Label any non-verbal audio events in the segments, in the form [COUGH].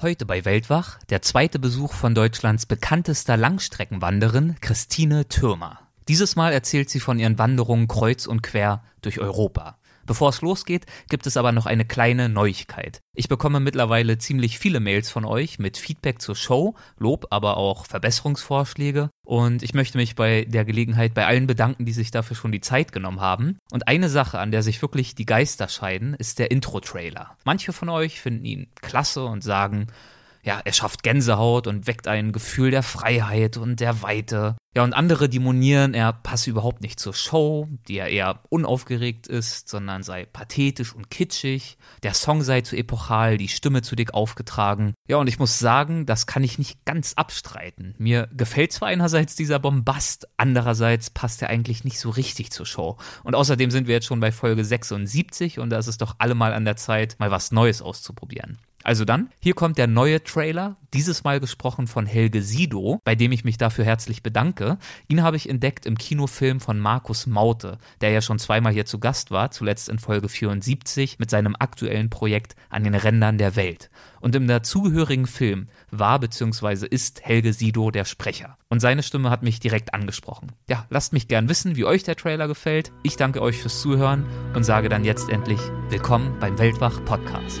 Heute bei Weltwach der zweite Besuch von Deutschlands bekanntester Langstreckenwanderin Christine Türmer. Dieses Mal erzählt sie von ihren Wanderungen kreuz und quer durch Europa. Bevor es losgeht, gibt es aber noch eine kleine Neuigkeit. Ich bekomme mittlerweile ziemlich viele Mails von euch mit Feedback zur Show, Lob, aber auch Verbesserungsvorschläge. Und ich möchte mich bei der Gelegenheit bei allen bedanken, die sich dafür schon die Zeit genommen haben. Und eine Sache, an der sich wirklich die Geister scheiden, ist der Intro-Trailer. Manche von euch finden ihn klasse und sagen, ja, er schafft Gänsehaut und weckt ein Gefühl der Freiheit und der Weite. Ja, und andere, die monieren, er passe überhaupt nicht zur Show, die ja eher unaufgeregt ist, sondern sei pathetisch und kitschig. Der Song sei zu epochal, die Stimme zu dick aufgetragen. Ja, und ich muss sagen, das kann ich nicht ganz abstreiten. Mir gefällt zwar einerseits dieser Bombast, andererseits passt er eigentlich nicht so richtig zur Show. Und außerdem sind wir jetzt schon bei Folge 76 und da ist es doch allemal an der Zeit, mal was Neues auszuprobieren. Also dann, hier kommt der neue Trailer, dieses Mal gesprochen von Helge Sido, bei dem ich mich dafür herzlich bedanke. Ihn habe ich entdeckt im Kinofilm von Markus Maute, der ja schon zweimal hier zu Gast war, zuletzt in Folge 74 mit seinem aktuellen Projekt An den Rändern der Welt. Und im dazugehörigen Film war bzw. ist Helge Sido der Sprecher. Und seine Stimme hat mich direkt angesprochen. Ja, lasst mich gern wissen, wie euch der Trailer gefällt. Ich danke euch fürs Zuhören und sage dann jetzt endlich Willkommen beim Weltwach Podcast.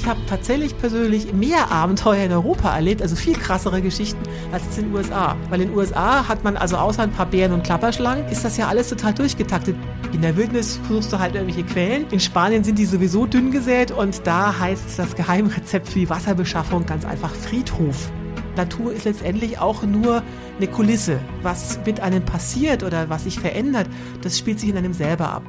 Ich habe tatsächlich persönlich mehr Abenteuer in Europa erlebt, also viel krassere Geschichten als in den USA. Weil in den USA hat man also außer ein paar Bären und Klapperschlangen, ist das ja alles total durchgetaktet. In der Wildnis suchst du halt irgendwelche Quellen. In Spanien sind die sowieso dünn gesät und da heißt das Geheimrezept für die Wasserbeschaffung ganz einfach Friedhof. Natur ist letztendlich auch nur eine Kulisse. Was mit einem passiert oder was sich verändert, das spielt sich in einem selber ab.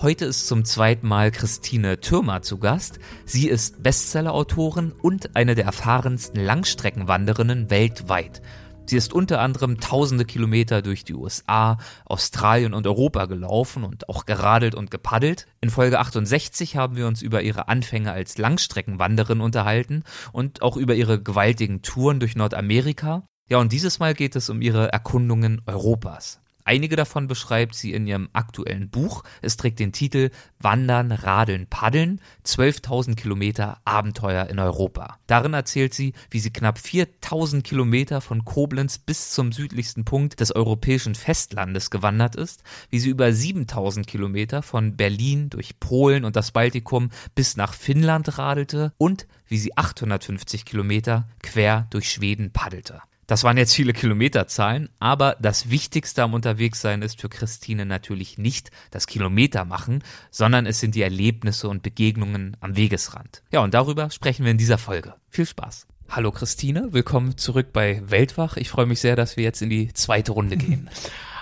Heute ist zum zweiten Mal Christine Türmer zu Gast. Sie ist Bestsellerautorin und eine der erfahrensten Langstreckenwanderinnen weltweit. Sie ist unter anderem tausende Kilometer durch die USA, Australien und Europa gelaufen und auch geradelt und gepaddelt. In Folge 68 haben wir uns über ihre Anfänge als Langstreckenwanderin unterhalten und auch über ihre gewaltigen Touren durch Nordamerika. Ja, und dieses Mal geht es um ihre Erkundungen Europas. Einige davon beschreibt sie in ihrem aktuellen Buch. Es trägt den Titel Wandern, Radeln, Paddeln, 12.000 Kilometer Abenteuer in Europa. Darin erzählt sie, wie sie knapp 4.000 Kilometer von Koblenz bis zum südlichsten Punkt des europäischen Festlandes gewandert ist, wie sie über 7.000 Kilometer von Berlin durch Polen und das Baltikum bis nach Finnland radelte und wie sie 850 Kilometer quer durch Schweden paddelte. Das waren jetzt viele Kilometerzahlen, aber das Wichtigste am Unterwegssein ist für Christine natürlich nicht das Kilometer machen, sondern es sind die Erlebnisse und Begegnungen am Wegesrand. Ja, und darüber sprechen wir in dieser Folge. Viel Spaß. Hallo Christine, willkommen zurück bei Weltwach. Ich freue mich sehr, dass wir jetzt in die zweite Runde gehen. [LAUGHS]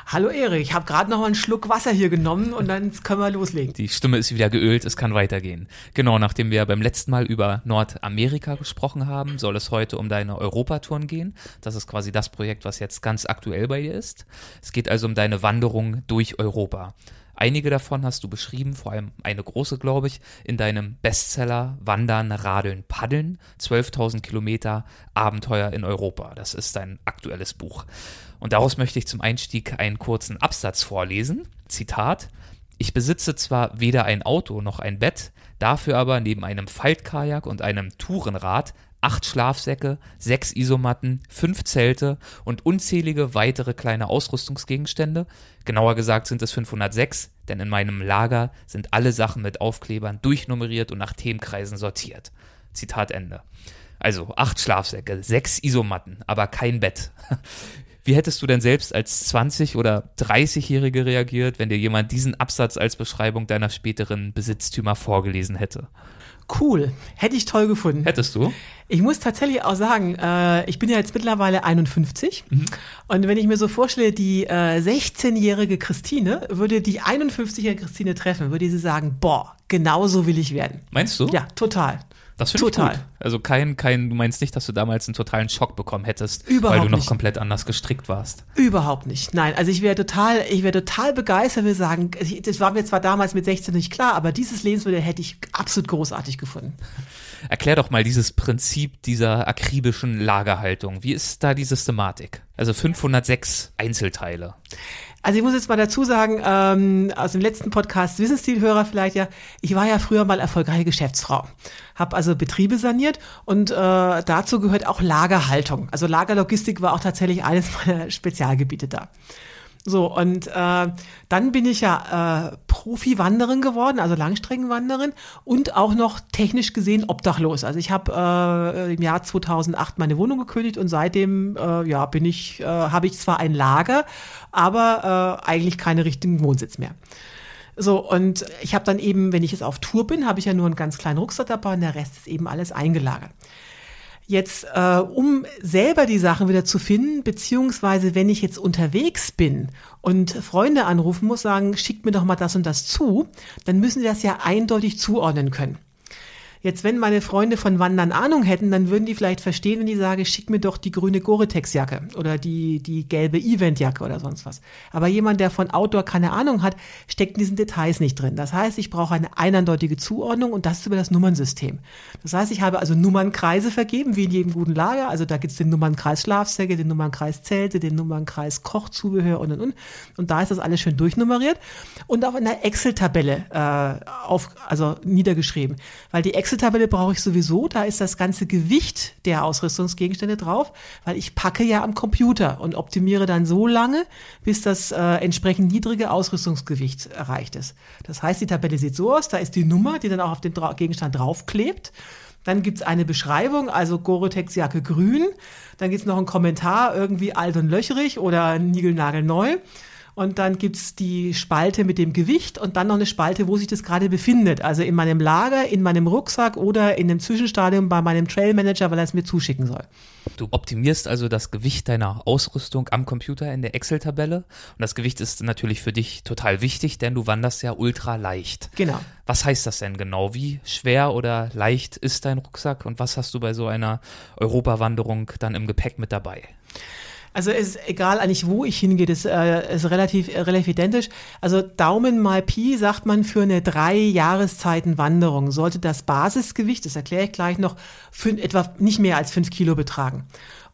Hallo Erik, ich habe gerade noch einen Schluck Wasser hier genommen und dann können wir loslegen. Die Stimme ist wieder geölt, es kann weitergehen. Genau, nachdem wir beim letzten Mal über Nordamerika gesprochen haben, soll es heute um deine Europatouren gehen. Das ist quasi das Projekt, was jetzt ganz aktuell bei dir ist. Es geht also um deine Wanderung durch Europa. Einige davon hast du beschrieben, vor allem eine große, glaube ich, in deinem Bestseller Wandern, Radeln, Paddeln, 12.000 Kilometer Abenteuer in Europa. Das ist dein aktuelles Buch. Und daraus möchte ich zum Einstieg einen kurzen Absatz vorlesen. Zitat. Ich besitze zwar weder ein Auto noch ein Bett, dafür aber neben einem Faltkajak und einem Tourenrad acht Schlafsäcke, sechs Isomatten, fünf Zelte und unzählige weitere kleine Ausrüstungsgegenstände. Genauer gesagt sind es 506, denn in meinem Lager sind alle Sachen mit Aufklebern durchnummeriert und nach Themenkreisen sortiert. Zitat Ende. Also acht Schlafsäcke, sechs Isomatten, aber kein Bett. Wie hättest du denn selbst als 20- oder 30-Jährige reagiert, wenn dir jemand diesen Absatz als Beschreibung deiner späteren Besitztümer vorgelesen hätte? Cool. Hätte ich toll gefunden. Hättest du? Ich muss tatsächlich auch sagen, äh, ich bin ja jetzt mittlerweile 51. Mhm. Und wenn ich mir so vorstelle, die äh, 16-jährige Christine würde die 51-jährige Christine treffen, würde sie sagen, boah, genau so will ich werden. Meinst du? Ja, total. Das finde ich Total. gut. Also kein, kein, du meinst nicht, dass du damals einen totalen Schock bekommen hättest, Überhaupt weil du noch nicht. komplett anders gestrickt warst. Überhaupt nicht. Nein, also ich wäre total, ich wäre total begeistert, will sagen, das war mir zwar damals mit 16 nicht klar, aber dieses Lebensmittel hätte ich absolut großartig gefunden. Erklär doch mal dieses Prinzip dieser akribischen Lagerhaltung. Wie ist da die Systematik? Also 506 Einzelteile. Also ich muss jetzt mal dazu sagen, ähm, aus dem letzten Podcast Wissensstilhörer vielleicht ja, ich war ja früher mal erfolgreiche Geschäftsfrau, habe also Betriebe saniert und äh, dazu gehört auch Lagerhaltung. Also Lagerlogistik war auch tatsächlich eines meiner Spezialgebiete da. So, und äh, dann bin ich ja äh, Profi-Wanderin geworden, also Langstreckenwanderin und auch noch technisch gesehen obdachlos. Also ich habe äh, im Jahr 2008 meine Wohnung gekündigt und seitdem äh, ja bin ich, äh, habe ich zwar ein Lager, aber äh, eigentlich keine richtigen Wohnsitz mehr. So, und ich habe dann eben, wenn ich jetzt auf Tour bin, habe ich ja nur einen ganz kleinen Rucksack dabei und der Rest ist eben alles eingelagert. Jetzt, äh, um selber die Sachen wieder zu finden, beziehungsweise wenn ich jetzt unterwegs bin und Freunde anrufen muss, sagen, schickt mir doch mal das und das zu, dann müssen sie das ja eindeutig zuordnen können. Jetzt, wenn meine Freunde von Wandern Ahnung hätten, dann würden die vielleicht verstehen, wenn ich sage, schick mir doch die grüne Gore-Tex-Jacke oder die, die gelbe Event-Jacke oder sonst was. Aber jemand, der von Outdoor keine Ahnung hat, steckt in diesen Details nicht drin. Das heißt, ich brauche eine eindeutige Zuordnung und das ist über das Nummernsystem. Das heißt, ich habe also Nummernkreise vergeben, wie in jedem guten Lager. Also da gibt es den Nummernkreis Schlafsäcke, den Nummernkreis Zelte, den Nummernkreis Kochzubehör und und und. Und da ist das alles schön durchnummeriert und auch in einer Excel-Tabelle äh, auf, also niedergeschrieben. Weil die Excel-Tabelle brauche ich sowieso, da ist das ganze Gewicht der Ausrüstungsgegenstände drauf, weil ich packe ja am Computer und optimiere dann so lange, bis das äh, entsprechend niedrige Ausrüstungsgewicht erreicht ist. Das heißt, die Tabelle sieht so aus, da ist die Nummer, die dann auch auf den Dra Gegenstand draufklebt. Dann gibt's eine Beschreibung, also Gore-Tex-Jacke grün. Dann gibt's noch einen Kommentar, irgendwie alt und löcherig oder niegelnagelneu. Und dann gibt's die Spalte mit dem Gewicht und dann noch eine Spalte, wo sich das gerade befindet. Also in meinem Lager, in meinem Rucksack oder in dem Zwischenstadium bei meinem Trailmanager, weil er es mir zuschicken soll. Du optimierst also das Gewicht deiner Ausrüstung am Computer in der Excel-Tabelle. Und das Gewicht ist natürlich für dich total wichtig, denn du wanderst ja ultra leicht. Genau. Was heißt das denn genau? Wie schwer oder leicht ist dein Rucksack und was hast du bei so einer Europawanderung dann im Gepäck mit dabei? Also es ist egal eigentlich, wo ich hingehe, das äh, ist relativ, äh, relativ identisch. Also Daumen mal Pi sagt man für eine drei Jahreszeiten Wanderung sollte das Basisgewicht, das erkläre ich gleich noch, für etwa nicht mehr als fünf Kilo betragen.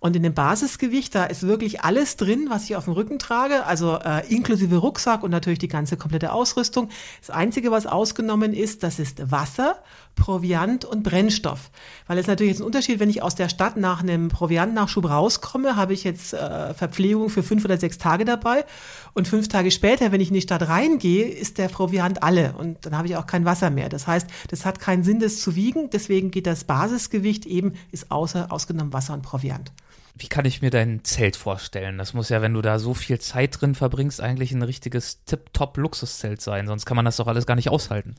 Und in dem Basisgewicht, da ist wirklich alles drin, was ich auf dem Rücken trage, also äh, inklusive Rucksack und natürlich die ganze komplette Ausrüstung. Das Einzige, was ausgenommen ist, das ist Wasser, Proviant und Brennstoff. Weil es natürlich jetzt ein Unterschied, wenn ich aus der Stadt nach einem Proviantnachschub rauskomme, habe ich jetzt äh, Verpflegung für fünf oder sechs Tage dabei. Und fünf Tage später, wenn ich in die Stadt reingehe, ist der Proviant alle. Und dann habe ich auch kein Wasser mehr. Das heißt, das hat keinen Sinn, das zu wiegen. Deswegen geht das Basisgewicht eben, ist außer, ausgenommen Wasser und Proviant. Wie kann ich mir dein Zelt vorstellen? Das muss ja, wenn du da so viel Zeit drin verbringst, eigentlich ein richtiges Tip-Top-Luxuszelt sein. Sonst kann man das doch alles gar nicht aushalten.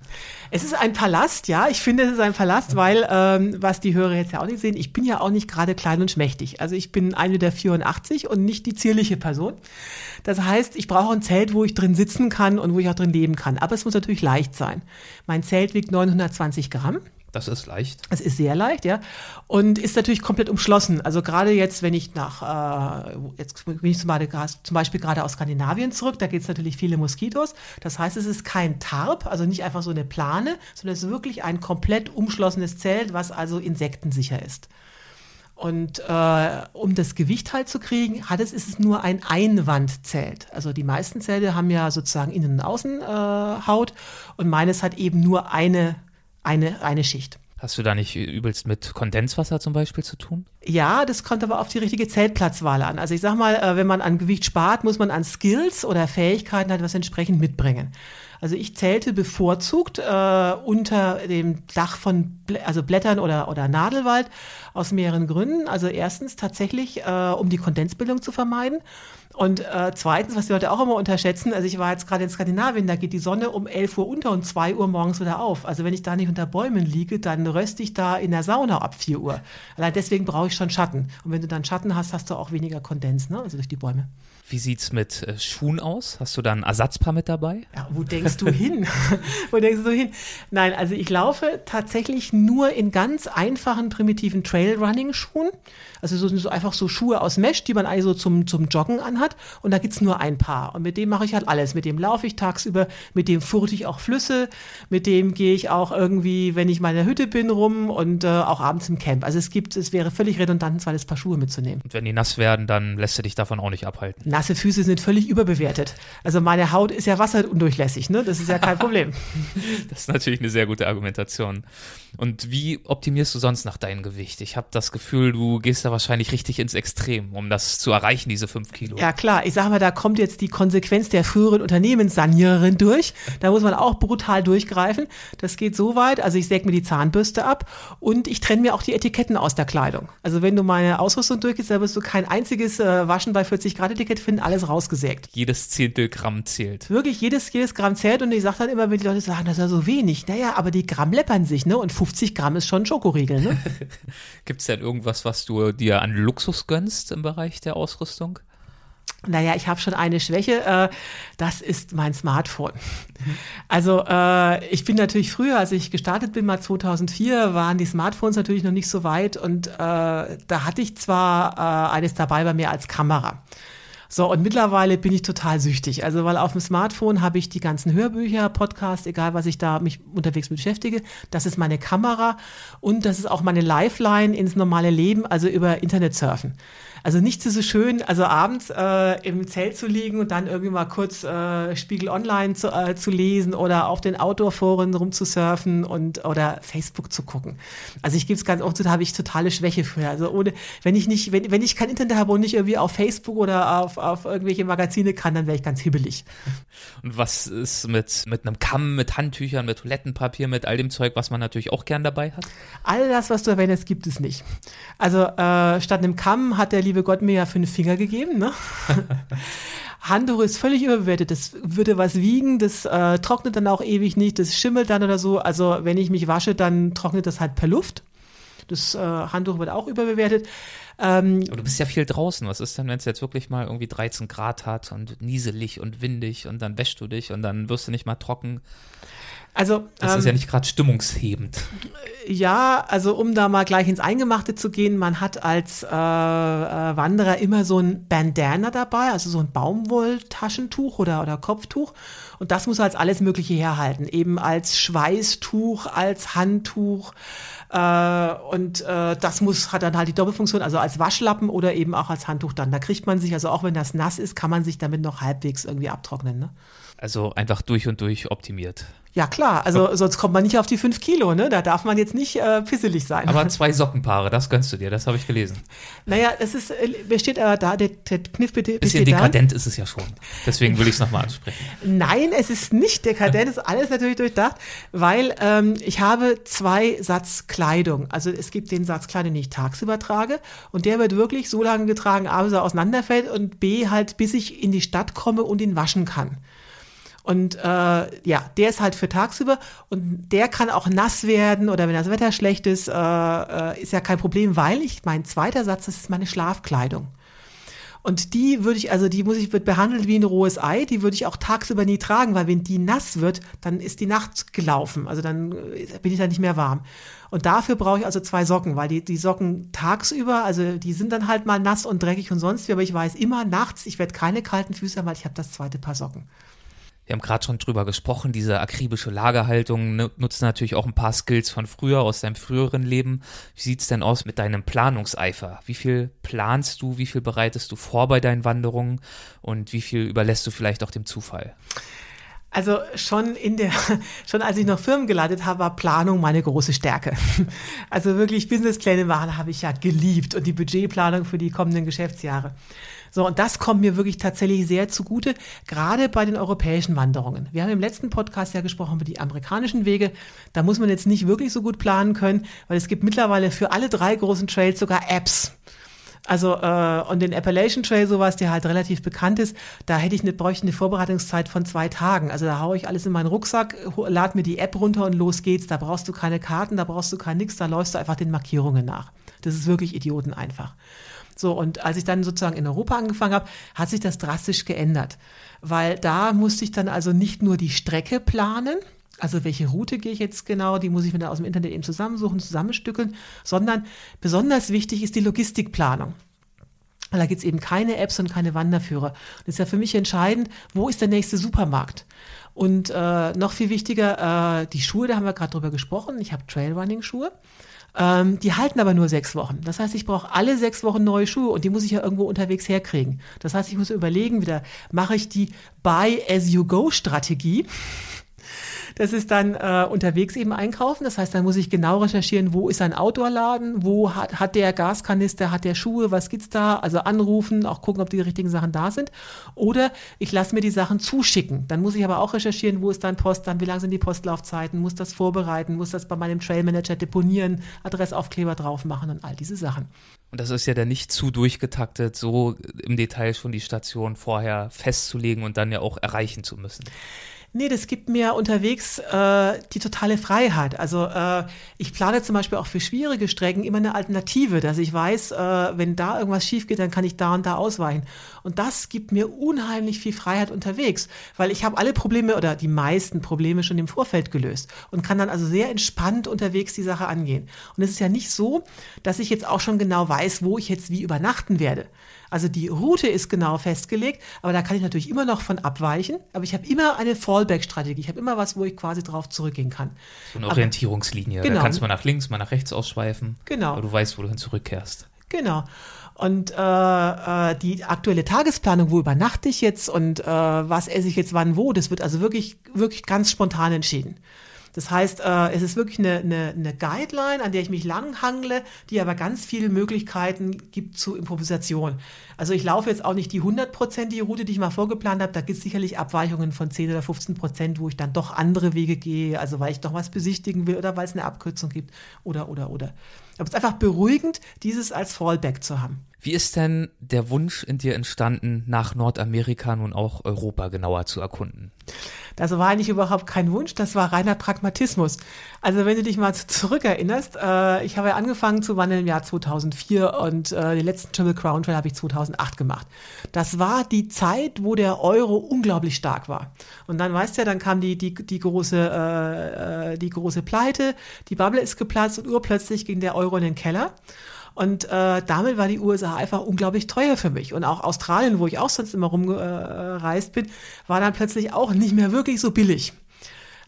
Es ist ein Palast, ja. Ich finde, es ist ein Palast, weil, ähm, was die Hörer jetzt ja auch nicht sehen, ich bin ja auch nicht gerade klein und schmächtig. Also ich bin 1,84 Meter und nicht die zierliche Person. Das heißt, ich brauche ein Zelt, wo ich drin sitzen kann und wo ich auch drin leben kann. Aber es muss natürlich leicht sein. Mein Zelt wiegt 920 Gramm. Das ist leicht. Es ist sehr leicht, ja. Und ist natürlich komplett umschlossen. Also gerade jetzt, wenn ich nach, äh, jetzt bin ich zum Beispiel, gerade aus Skandinavien zurück, da gibt es natürlich viele Moskitos. Das heißt, es ist kein Tarp, also nicht einfach so eine Plane, sondern es ist wirklich ein komplett umschlossenes Zelt, was also insektensicher ist. Und äh, um das Gewicht halt zu kriegen, hat es, ist es nur ein Einwandzelt. Also die meisten Zelte haben ja sozusagen Innen- und Außenhaut äh, und meines hat eben nur eine, eine, eine Schicht. Hast du da nicht übelst mit Kondenswasser zum Beispiel zu tun? Ja, das kommt aber auf die richtige Zeltplatzwahl an. Also ich sag mal, äh, wenn man an Gewicht spart, muss man an Skills oder Fähigkeiten halt was entsprechend mitbringen. Also ich zählte bevorzugt äh, unter dem Dach von Blä also Blättern oder, oder Nadelwald aus mehreren Gründen. Also erstens tatsächlich, äh, um die Kondensbildung zu vermeiden. Und äh, zweitens, was die Leute auch immer unterschätzen, also ich war jetzt gerade in Skandinavien, da geht die Sonne um 11 Uhr unter und 2 Uhr morgens wieder auf. Also wenn ich da nicht unter Bäumen liege, dann röste ich da in der Sauna ab 4 Uhr. Allein deswegen brauche ich schon Schatten. Und wenn du dann Schatten hast, hast du auch weniger Kondens, ne? also durch die Bäume. Wie sieht's mit äh, Schuhen aus? Hast du da ein Ersatzpaar mit dabei? Ja, wo denkst du hin? [LAUGHS] wo denkst du hin? Nein, also ich laufe tatsächlich nur in ganz einfachen, primitiven Trailrunning-Schuhen. Also so, so einfach so Schuhe aus Mesh, die man eigentlich so zum, zum Joggen anhat. Und da gibt's nur ein Paar. Und mit dem mache ich halt alles. Mit dem laufe ich tagsüber, mit dem furte ich auch Flüsse, mit dem gehe ich auch irgendwie, wenn ich mal in der Hütte bin, rum und äh, auch abends im Camp. Also es gibt, es wäre völlig redundant, ein zweites Paar Schuhe mitzunehmen. Und wenn die nass werden, dann lässt du dich davon auch nicht abhalten. Nasse Füße sind völlig überbewertet. Also meine Haut ist ja wasserundurchlässig, ne? Das ist ja kein [LAUGHS] Problem. das ist natürlich eine sehr gute Argumentation. Und wie optimierst du sonst nach deinem Gewicht? Ich habe das Gefühl, du gehst da wahrscheinlich richtig ins Extrem, um das zu erreichen, diese fünf Kilo. Ja klar, ich sage mal, da kommt jetzt die Konsequenz der früheren Unternehmenssaniererin durch. Da muss man auch brutal durchgreifen. Das geht so weit, also ich säge mir die Zahnbürste ab und ich trenne mir auch die Etiketten aus der Kleidung. Also wenn du meine Ausrüstung durchgehst, da wirst du kein einziges äh, Waschen bei 40 Grad Etikett finden, alles rausgesägt. Jedes Zehntel Gramm zählt. Wirklich, jedes, jedes Gramm zählt und ich sage dann immer, wenn die Leute sagen, das ist ja so wenig. Naja, aber die Gramm läppern sich, ne? Und 50 Gramm ist schon ein Schokoriegel, ne? [LAUGHS] Gibt es denn irgendwas, was du dir an Luxus gönnst im Bereich der Ausrüstung? Naja, ich habe schon eine Schwäche, äh, das ist mein Smartphone. Also äh, ich bin natürlich früher, als ich gestartet bin, mal 2004, waren die Smartphones natürlich noch nicht so weit und äh, da hatte ich zwar äh, eines dabei bei mir als Kamera. So, und mittlerweile bin ich total süchtig. Also, weil auf dem Smartphone habe ich die ganzen Hörbücher, Podcasts, egal was ich da mich unterwegs beschäftige. Das ist meine Kamera und das ist auch meine Lifeline ins normale Leben, also über Internet surfen. Also nichts ist so schön, also abends äh, im Zelt zu liegen und dann irgendwie mal kurz äh, Spiegel Online zu, äh, zu lesen oder auf den Outdoor-Foren rumzusurfen und oder Facebook zu gucken. Also ich gebe es ganz oft, da habe ich totale Schwäche für. Also ohne, wenn ich nicht, wenn, wenn ich kein Internet habe und nicht irgendwie auf Facebook oder auf, auf irgendwelche Magazine kann, dann wäre ich ganz hibbelig. Und was ist mit, mit einem Kamm, mit Handtüchern, mit Toilettenpapier, mit all dem Zeug, was man natürlich auch gern dabei hat? All das, was du erwähnst, gibt es nicht. Also äh, statt einem Kamm hat der liebe Gott mir ja fünf Finger gegeben. Ne? [LAUGHS] Handtuch ist völlig überbewertet. Das würde was wiegen, das äh, trocknet dann auch ewig nicht, das schimmelt dann oder so. Also wenn ich mich wasche, dann trocknet das halt per Luft. Das äh, Handtuch wird auch überbewertet. Ähm, Aber du bist ja viel draußen. Was ist denn, wenn es jetzt wirklich mal irgendwie 13 Grad hat und nieselig und windig und dann wäschst du dich und dann wirst du nicht mal trocken? Also, das ähm, ist ja ähm, nicht gerade stimmungshebend. Ja, also um da mal gleich ins Eingemachte zu gehen, man hat als äh, äh, Wanderer immer so ein Bandana dabei, also so ein Baumwolltaschentuch oder, oder Kopftuch. Und das muss als alles Mögliche herhalten, eben als Schweißtuch, als Handtuch. Äh, und äh, das muss, hat dann halt die Doppelfunktion, also als Waschlappen oder eben auch als Handtuch dann. Da kriegt man sich, also auch wenn das nass ist, kann man sich damit noch halbwegs irgendwie abtrocknen. Ne? Also einfach durch und durch optimiert. Ja, klar. Also sonst kommt man nicht auf die fünf Kilo, ne? Da darf man jetzt nicht äh, pisselig sein. Aber [LAUGHS] zwei Sockenpaare, das gönnst du dir, das habe ich gelesen. Naja, es ist, äh, steht aber da, der, der Kniff bitte. Bisschen dekadent da. ist es ja schon. Deswegen will ich es nochmal ansprechen. Nein, es ist nicht dekadent, ist alles natürlich durchdacht, weil ähm, ich habe zwei Satz Kleidung. Also es gibt den Satz Kleidung, den ich tagsüber trage und der wird wirklich so lange getragen, A, bis er auseinanderfällt und B, halt bis ich in die Stadt komme und ihn waschen kann. Und äh, ja, der ist halt für tagsüber und der kann auch nass werden oder wenn das Wetter schlecht ist, äh, äh, ist ja kein Problem, weil ich, mein zweiter Satz, das ist meine Schlafkleidung. Und die würde ich, also die muss ich, wird behandelt wie ein rohes Ei, die würde ich auch tagsüber nie tragen, weil wenn die nass wird, dann ist die Nacht gelaufen. Also dann äh, bin ich da nicht mehr warm. Und dafür brauche ich also zwei Socken, weil die, die Socken tagsüber, also die sind dann halt mal nass und dreckig und sonst wie, aber ich weiß immer nachts, ich werde keine kalten Füße haben, weil ich habe das zweite Paar Socken. Wir haben gerade schon drüber gesprochen, diese akribische Lagerhaltung nutzt natürlich auch ein paar Skills von früher, aus deinem früheren Leben. Wie sieht's denn aus mit deinem Planungseifer? Wie viel planst du, wie viel bereitest du vor bei deinen Wanderungen und wie viel überlässt du vielleicht auch dem Zufall? Also schon in der, [LAUGHS] schon als ich noch Firmen geleitet habe, war Planung meine große Stärke. [LAUGHS] Also wirklich Businesspläne machen habe ich ja geliebt und die Budgetplanung für die kommenden Geschäftsjahre. So, und das kommt mir wirklich tatsächlich sehr zugute, gerade bei den europäischen Wanderungen. Wir haben im letzten Podcast ja gesprochen über die amerikanischen Wege. Da muss man jetzt nicht wirklich so gut planen können, weil es gibt mittlerweile für alle drei großen Trails sogar Apps. Also äh, und den Appalachian Trail sowas, der halt relativ bekannt ist, da hätte ich eine, bräuchte eine Vorbereitungszeit von zwei Tagen. Also da haue ich alles in meinen Rucksack, lad mir die App runter und los geht's. Da brauchst du keine Karten, da brauchst du kein nix, da läufst du einfach den Markierungen nach. Das ist wirklich Idioten einfach. So, und als ich dann sozusagen in Europa angefangen habe, hat sich das drastisch geändert. Weil da musste ich dann also nicht nur die Strecke planen, also welche Route gehe ich jetzt genau, die muss ich mir dann aus dem Internet eben zusammensuchen, zusammenstückeln, sondern besonders wichtig ist die Logistikplanung. Da gibt es eben keine Apps und keine Wanderführer. Und das ist ja für mich entscheidend, wo ist der nächste Supermarkt? Und äh, noch viel wichtiger, äh, die Schuhe, da haben wir gerade drüber gesprochen. Ich habe Trailrunning-Schuhe. Ähm, die halten aber nur sechs Wochen. Das heißt, ich brauche alle sechs Wochen neue Schuhe und die muss ich ja irgendwo unterwegs herkriegen. Das heißt, ich muss überlegen, wieder mache ich die Buy-as-you-go-Strategie das ist dann äh, unterwegs eben einkaufen. Das heißt, dann muss ich genau recherchieren, wo ist ein Outdoor-Laden, wo hat, hat der Gaskanister, hat der Schuhe, was gibt's da? Also anrufen, auch gucken, ob die richtigen Sachen da sind. Oder ich lasse mir die Sachen zuschicken. Dann muss ich aber auch recherchieren, wo ist dein Post, dann wie lang sind die Postlaufzeiten, muss das vorbereiten, muss das bei meinem Trailmanager deponieren, Adressaufkleber drauf machen und all diese Sachen. Und das ist ja dann nicht zu durchgetaktet, so im Detail schon die Station vorher festzulegen und dann ja auch erreichen zu müssen. Nee, das gibt mir unterwegs äh, die totale Freiheit. Also äh, ich plane zum Beispiel auch für schwierige Strecken immer eine Alternative, dass ich weiß, äh, wenn da irgendwas schief geht, dann kann ich da und da ausweichen. Und das gibt mir unheimlich viel Freiheit unterwegs, weil ich habe alle Probleme oder die meisten Probleme schon im Vorfeld gelöst und kann dann also sehr entspannt unterwegs die Sache angehen. Und es ist ja nicht so, dass ich jetzt auch schon genau weiß, wo ich jetzt wie übernachten werde. Also die Route ist genau festgelegt, aber da kann ich natürlich immer noch von abweichen. Aber ich habe immer eine Fallback-Strategie. Ich habe immer was, wo ich quasi drauf zurückgehen kann. So eine Orientierungslinie. Aber, genau. Da kannst du mal nach links, mal nach rechts ausschweifen. Genau. Aber du weißt, wo du hin zurückkehrst. Genau. Und äh, äh, die aktuelle Tagesplanung, wo übernachte ich jetzt und äh, was esse ich jetzt wann wo, das wird also wirklich, wirklich ganz spontan entschieden. Das heißt, äh, es ist wirklich eine, eine, eine Guideline, an der ich mich langhangle, die aber ganz viele Möglichkeiten gibt zur Improvisation. Also ich laufe jetzt auch nicht die 100%ige Route, die ich mal vorgeplant habe. Da gibt es sicherlich Abweichungen von 10 oder 15 Prozent, wo ich dann doch andere Wege gehe, also weil ich doch was besichtigen will oder weil es eine Abkürzung gibt oder, oder, oder. Aber es ist einfach beruhigend, dieses als Fallback zu haben. Wie ist denn der Wunsch in dir entstanden, nach Nordamerika nun auch Europa genauer zu erkunden? Das war eigentlich überhaupt kein Wunsch, das war reiner Pragmatismus. Also wenn du dich mal zurückerinnerst, äh, ich habe ja angefangen zu wandeln im Jahr 2004 und äh, den letzten Triple Crown Trail habe ich 2008 gemacht. Das war die Zeit, wo der Euro unglaublich stark war. Und dann weißt du ja, dann kam die, die, die, große, äh, äh die große Pleite, die Bubble ist geplatzt und urplötzlich ging der Euro in den Keller. Und äh, damit war die USA einfach unglaublich teuer für mich. Und auch Australien, wo ich auch sonst immer rumgereist bin, war dann plötzlich auch nicht mehr wirklich so billig.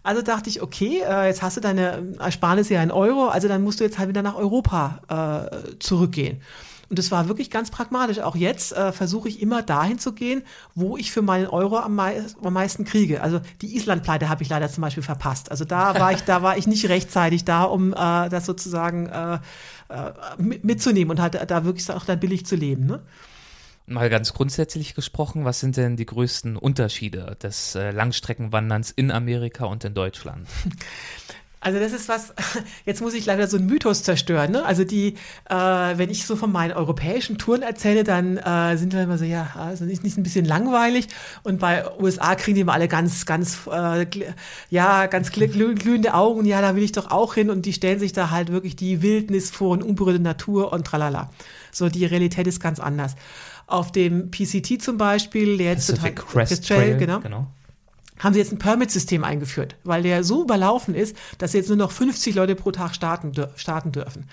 Also dachte ich, okay, äh, jetzt hast du deine Ersparnisse ja in Euro, also dann musst du jetzt halt wieder nach Europa äh, zurückgehen. Und das war wirklich ganz pragmatisch. Auch jetzt äh, versuche ich immer dahin zu gehen, wo ich für meinen Euro am, mei am meisten kriege. Also die Islandpleite habe ich leider zum Beispiel verpasst. Also da war ich, da war ich nicht rechtzeitig da, um äh, das sozusagen äh, äh, mitzunehmen und halt da wirklich auch dann billig zu leben. Ne? Mal ganz grundsätzlich gesprochen, was sind denn die größten Unterschiede des äh, Langstreckenwanderns in Amerika und in Deutschland? [LAUGHS] Also das ist was, [LAUGHS] jetzt muss ich leider so einen Mythos zerstören. Ne? Also die, äh, wenn ich so von meinen europäischen Touren erzähle, dann äh, sind die immer so, ja, also nicht, nicht ein bisschen langweilig. Und bei USA kriegen die immer alle ganz, ganz, äh, ja, ganz glühende Augen. Ja, da will ich doch auch hin. Und die stellen sich da halt wirklich die Wildnis vor und unberührte Natur und tralala. So, die Realität ist ganz anders. Auf dem PCT zum Beispiel, der jetzt Pacific Crest Trail, Trail genau. genau haben sie jetzt ein Permit-System eingeführt, weil der so überlaufen ist, dass jetzt nur noch 50 Leute pro Tag starten, starten dürfen.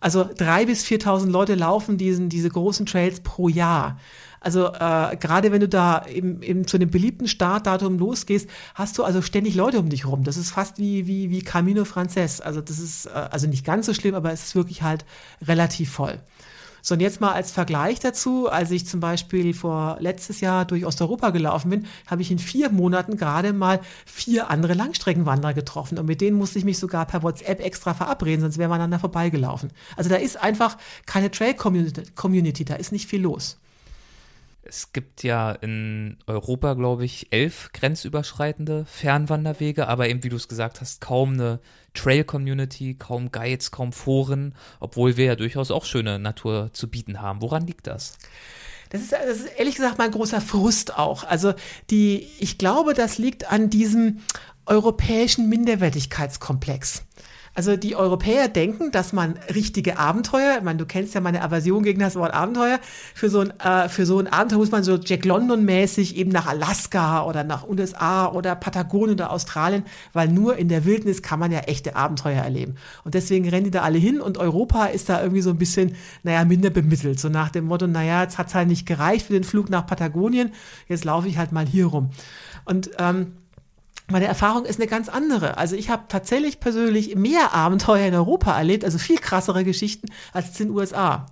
Also drei bis 4.000 Leute laufen diesen, diese großen Trails pro Jahr. Also äh, gerade wenn du da eben, eben zu einem beliebten Startdatum losgehst, hast du also ständig Leute um dich rum. Das ist fast wie, wie, wie Camino Frances. Also das ist äh, also nicht ganz so schlimm, aber es ist wirklich halt relativ voll. So, und jetzt mal als Vergleich dazu, als ich zum Beispiel vor letztes Jahr durch Osteuropa gelaufen bin, habe ich in vier Monaten gerade mal vier andere Langstreckenwanderer getroffen. Und mit denen musste ich mich sogar per WhatsApp extra verabreden, sonst wäre man aneinander vorbeigelaufen. Also da ist einfach keine Trail-Community, da ist nicht viel los. Es gibt ja in Europa, glaube ich, elf grenzüberschreitende Fernwanderwege, aber eben, wie du es gesagt hast, kaum eine Trail-Community, kaum Guides, kaum Foren, obwohl wir ja durchaus auch schöne Natur zu bieten haben. Woran liegt das? Das ist, das ist ehrlich gesagt mein großer Frust auch. Also die, ich glaube, das liegt an diesem europäischen Minderwertigkeitskomplex. Also die Europäer denken, dass man richtige Abenteuer, ich meine, du kennst ja meine Aversion gegen das Wort Abenteuer, für so ein, äh, für so ein Abenteuer muss man so Jack London-mäßig eben nach Alaska oder nach USA oder Patagonien oder Australien, weil nur in der Wildnis kann man ja echte Abenteuer erleben. Und deswegen rennen die da alle hin und Europa ist da irgendwie so ein bisschen, naja, minder bemittelt. So nach dem Motto, naja, jetzt hat's halt nicht gereicht für den Flug nach Patagonien, jetzt laufe ich halt mal hier rum. Und ähm, meine Erfahrung ist eine ganz andere. Also ich habe tatsächlich persönlich mehr Abenteuer in Europa erlebt, also viel krassere Geschichten als in den USA.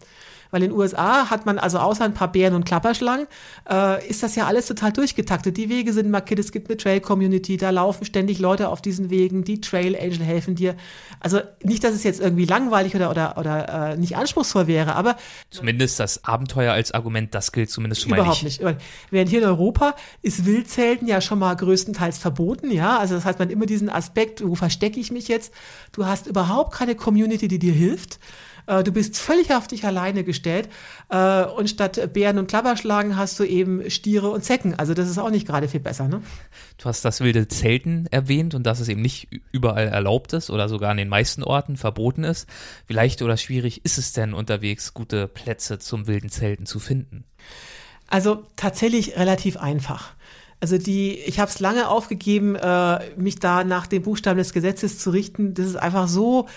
Weil in den USA hat man also außer ein paar Bären und Klapperschlangen, äh, ist das ja alles total durchgetaktet. Die Wege sind markiert, es gibt eine Trail-Community, da laufen ständig Leute auf diesen Wegen, die Trail Angel helfen dir. Also nicht, dass es jetzt irgendwie langweilig oder, oder, oder äh, nicht anspruchsvoll wäre, aber. Zumindest das Abenteuer als Argument, das gilt zumindest schon mal überhaupt nicht. Überhaupt nicht. Während hier in Europa ist Wildzelten ja schon mal größtenteils verboten, ja. Also das heißt, man immer diesen Aspekt, wo verstecke ich mich jetzt? Du hast überhaupt keine Community, die dir hilft. Äh, du bist völlig auf dich alleine gestellt äh, und statt Bären und Klapperschlagen hast du eben Stiere und Zecken. Also das ist auch nicht gerade viel besser. Ne? Du hast das wilde Zelten erwähnt und dass es eben nicht überall erlaubt ist oder sogar an den meisten Orten verboten ist. Wie leicht oder schwierig ist es denn unterwegs, gute Plätze zum wilden Zelten zu finden? Also tatsächlich relativ einfach. Also die, ich habe es lange aufgegeben, äh, mich da nach den Buchstaben des Gesetzes zu richten. Das ist einfach so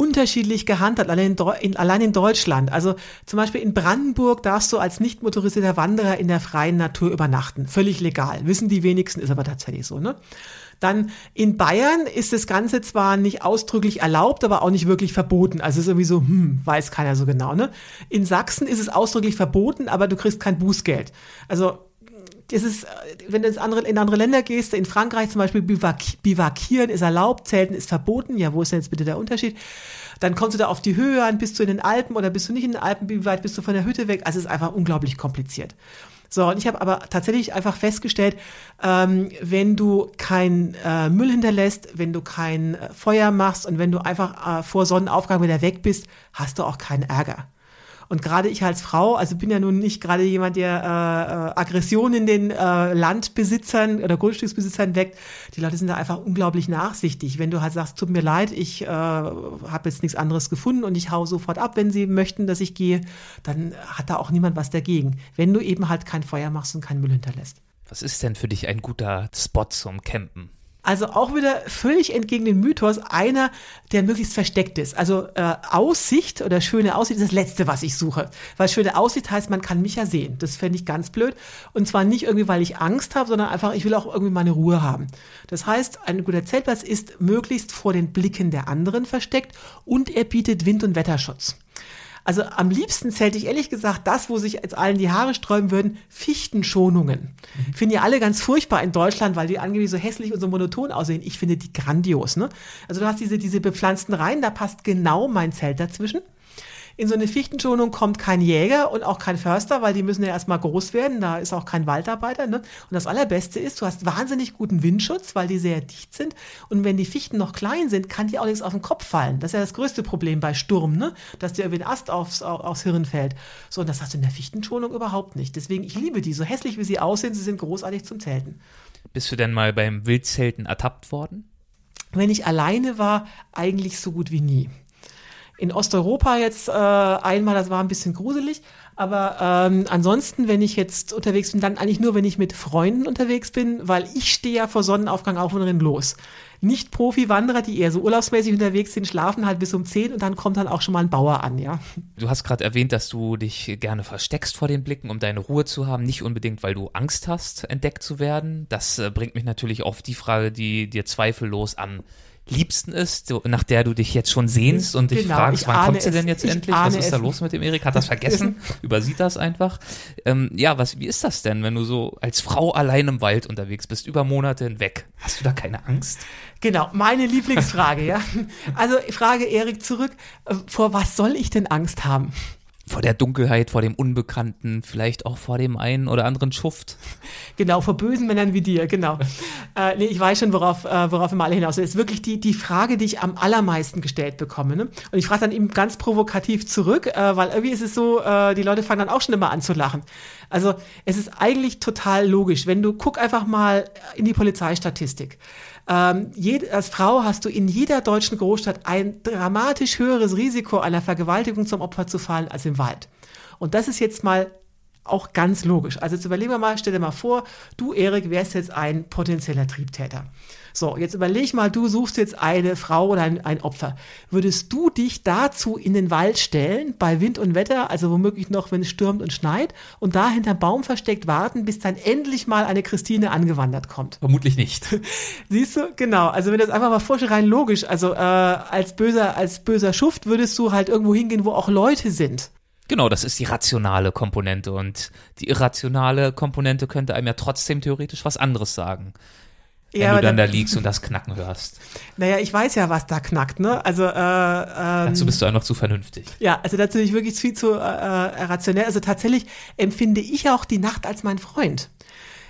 unterschiedlich gehandhabt, allein in, in, allein in Deutschland. Also zum Beispiel in Brandenburg darfst du als nicht motorisierter Wanderer in der freien Natur übernachten. Völlig legal. Wissen die wenigsten, ist aber tatsächlich so, ne? Dann in Bayern ist das Ganze zwar nicht ausdrücklich erlaubt, aber auch nicht wirklich verboten. Also es ist irgendwie so, hm, weiß keiner so genau, ne? In Sachsen ist es ausdrücklich verboten, aber du kriegst kein Bußgeld. Also das ist, wenn du ins andere, in andere Länder gehst, in Frankreich zum Beispiel bivakieren ist erlaubt, Zelten ist verboten. Ja, wo ist denn jetzt bitte der Unterschied? Dann kommst du da auf die Höhe an, bist du in den Alpen oder bist du nicht in den Alpen, wie weit bist du von der Hütte weg? Also es ist einfach unglaublich kompliziert. So, und ich habe aber tatsächlich einfach festgestellt, ähm, wenn du kein äh, Müll hinterlässt, wenn du kein äh, Feuer machst und wenn du einfach äh, vor Sonnenaufgang wieder weg bist, hast du auch keinen Ärger. Und gerade ich als Frau, also bin ja nun nicht gerade jemand, der äh, äh, Aggression in den äh, Landbesitzern oder Grundstücksbesitzern weckt. Die Leute sind da einfach unglaublich nachsichtig. Wenn du halt sagst, tut mir leid, ich äh, habe jetzt nichts anderes gefunden und ich hau sofort ab, wenn sie möchten, dass ich gehe, dann hat da auch niemand was dagegen. Wenn du eben halt kein Feuer machst und keinen Müll hinterlässt. Was ist denn für dich ein guter Spot zum Campen? Also auch wieder völlig entgegen dem Mythos, einer, der möglichst versteckt ist. Also äh, Aussicht oder schöne Aussicht ist das Letzte, was ich suche. Weil schöne Aussicht heißt, man kann mich ja sehen. Das fände ich ganz blöd. Und zwar nicht irgendwie, weil ich Angst habe, sondern einfach, ich will auch irgendwie meine Ruhe haben. Das heißt, ein guter Zeltplatz ist möglichst vor den Blicken der anderen versteckt und er bietet Wind- und Wetterschutz. Also am liebsten zählte ich ehrlich gesagt das, wo sich jetzt allen die Haare sträuben würden, Fichtenschonungen. Mhm. Finden ja alle ganz furchtbar in Deutschland, weil die angeblich so hässlich und so monoton aussehen. Ich finde die grandios. Ne? Also du hast diese, diese bepflanzten Reihen, da passt genau mein Zelt dazwischen. In so eine Fichtenschonung kommt kein Jäger und auch kein Förster, weil die müssen ja erstmal groß werden. Da ist auch kein Waldarbeiter. Ne? Und das Allerbeste ist, du hast wahnsinnig guten Windschutz, weil die sehr dicht sind. Und wenn die Fichten noch klein sind, kann die auch nichts auf den Kopf fallen. Das ist ja das größte Problem bei Sturm, ne? dass dir irgendwie ein Ast aufs, aufs Hirn fällt. So, und das hast du in der Fichtenschonung überhaupt nicht. Deswegen, ich liebe die. So hässlich wie sie aussehen, sie sind großartig zum Zelten. Bist du denn mal beim Wildzelten ertappt worden? Wenn ich alleine war, eigentlich so gut wie nie in Osteuropa jetzt äh, einmal, das war ein bisschen gruselig. Aber ähm, ansonsten, wenn ich jetzt unterwegs bin, dann eigentlich nur, wenn ich mit Freunden unterwegs bin, weil ich stehe ja vor Sonnenaufgang auf und renn los. Nicht Profi-Wanderer, die eher so urlaubsmäßig unterwegs sind, schlafen halt bis um 10 und dann kommt dann auch schon mal ein Bauer an, ja. Du hast gerade erwähnt, dass du dich gerne versteckst vor den Blicken, um deine Ruhe zu haben. Nicht unbedingt, weil du Angst hast, entdeckt zu werden. Das äh, bringt mich natürlich auf die Frage, die dir zweifellos an liebsten ist, nach der du dich jetzt schon sehnst und dich genau, fragst, wann kommt sie denn jetzt endlich? Was ist da los mit dem Erik? Hat das [LAUGHS] vergessen? Übersieht das einfach? Ähm, ja, was, wie ist das denn, wenn du so als Frau allein im Wald unterwegs bist, über Monate hinweg? Hast du da keine Angst? Genau, meine Lieblingsfrage, [LAUGHS] ja. Also Frage Erik zurück, äh, vor was soll ich denn Angst haben? Vor der Dunkelheit, vor dem Unbekannten, vielleicht auch vor dem einen oder anderen Schuft. Genau, vor bösen Männern wie dir, genau. äh, nee, ich weiß schon, worauf, äh, worauf wir mal hinaus. Das ist wirklich die, die Frage, die ich am allermeisten gestellt bekomme. Ne? Und ich frage dann eben ganz provokativ zurück, äh, weil irgendwie ist es so, äh, die Leute fangen dann auch schon immer an zu lachen. Also es ist eigentlich total logisch. Wenn du, guck einfach mal in die Polizeistatistik. Ähm, jed, als Frau hast du in jeder deutschen Großstadt ein dramatisch höheres Risiko, einer Vergewaltigung zum Opfer zu fallen als im Wald. Und das ist jetzt mal auch ganz logisch. Also jetzt überlegen wir mal, stell dir mal vor, du, Erik, wärst jetzt ein potenzieller Triebtäter. So, jetzt überleg mal, du suchst jetzt eine Frau oder ein, ein, Opfer. Würdest du dich dazu in den Wald stellen, bei Wind und Wetter, also womöglich noch, wenn es stürmt und schneit, und da hinterm Baum versteckt warten, bis dann endlich mal eine Christine angewandert kommt? Vermutlich nicht. [LAUGHS] Siehst du, genau. Also wenn du das einfach mal vorstellst, rein logisch, also äh, als böser, als böser Schuft würdest du halt irgendwo hingehen, wo auch Leute sind. Genau, das ist die rationale Komponente und die irrationale Komponente könnte einem ja trotzdem theoretisch was anderes sagen. Wenn ja, du dann da liegst und das Knacken hörst. Naja, ich weiß ja, was da knackt, ne? Also, äh, ähm, Dazu bist du einfach zu vernünftig. Ja, also dazu bin ich wirklich viel zu äh, äh, rationell. Also tatsächlich empfinde ich auch die Nacht als mein Freund.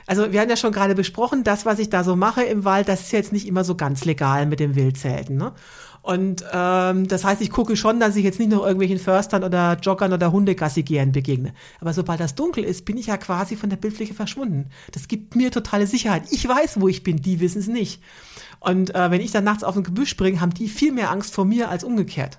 Also wir haben ja schon gerade besprochen, das, was ich da so mache im Wald, das ist jetzt nicht immer so ganz legal mit dem Wildzelten. Ne? Und ähm, das heißt, ich gucke schon, dass ich jetzt nicht noch irgendwelchen Förstern oder Joggern oder Hundegassigieren begegne. Aber sobald das dunkel ist, bin ich ja quasi von der Bildfläche verschwunden. Das gibt mir totale Sicherheit. Ich weiß, wo ich bin, die wissen es nicht. Und äh, wenn ich dann nachts auf ein Gebüsch springe, haben die viel mehr Angst vor mir als umgekehrt.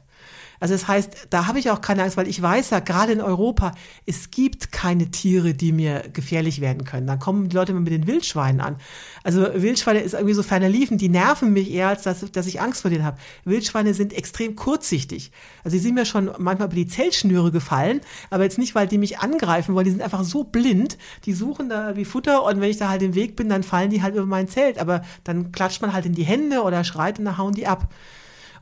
Also das heißt, da habe ich auch keine Angst, weil ich weiß ja, gerade in Europa, es gibt keine Tiere, die mir gefährlich werden können. Dann kommen die Leute immer mit den Wildschweinen an. Also Wildschweine ist irgendwie so ferner liefen, die nerven mich eher, als dass, dass ich Angst vor denen habe. Wildschweine sind extrem kurzsichtig. Also die sind mir schon manchmal über die Zellschnüre gefallen, aber jetzt nicht, weil die mich angreifen wollen, die sind einfach so blind, die suchen da wie Futter und wenn ich da halt im Weg bin, dann fallen die halt über mein Zelt. Aber dann klatscht man halt in die Hände oder schreit und dann hauen die ab.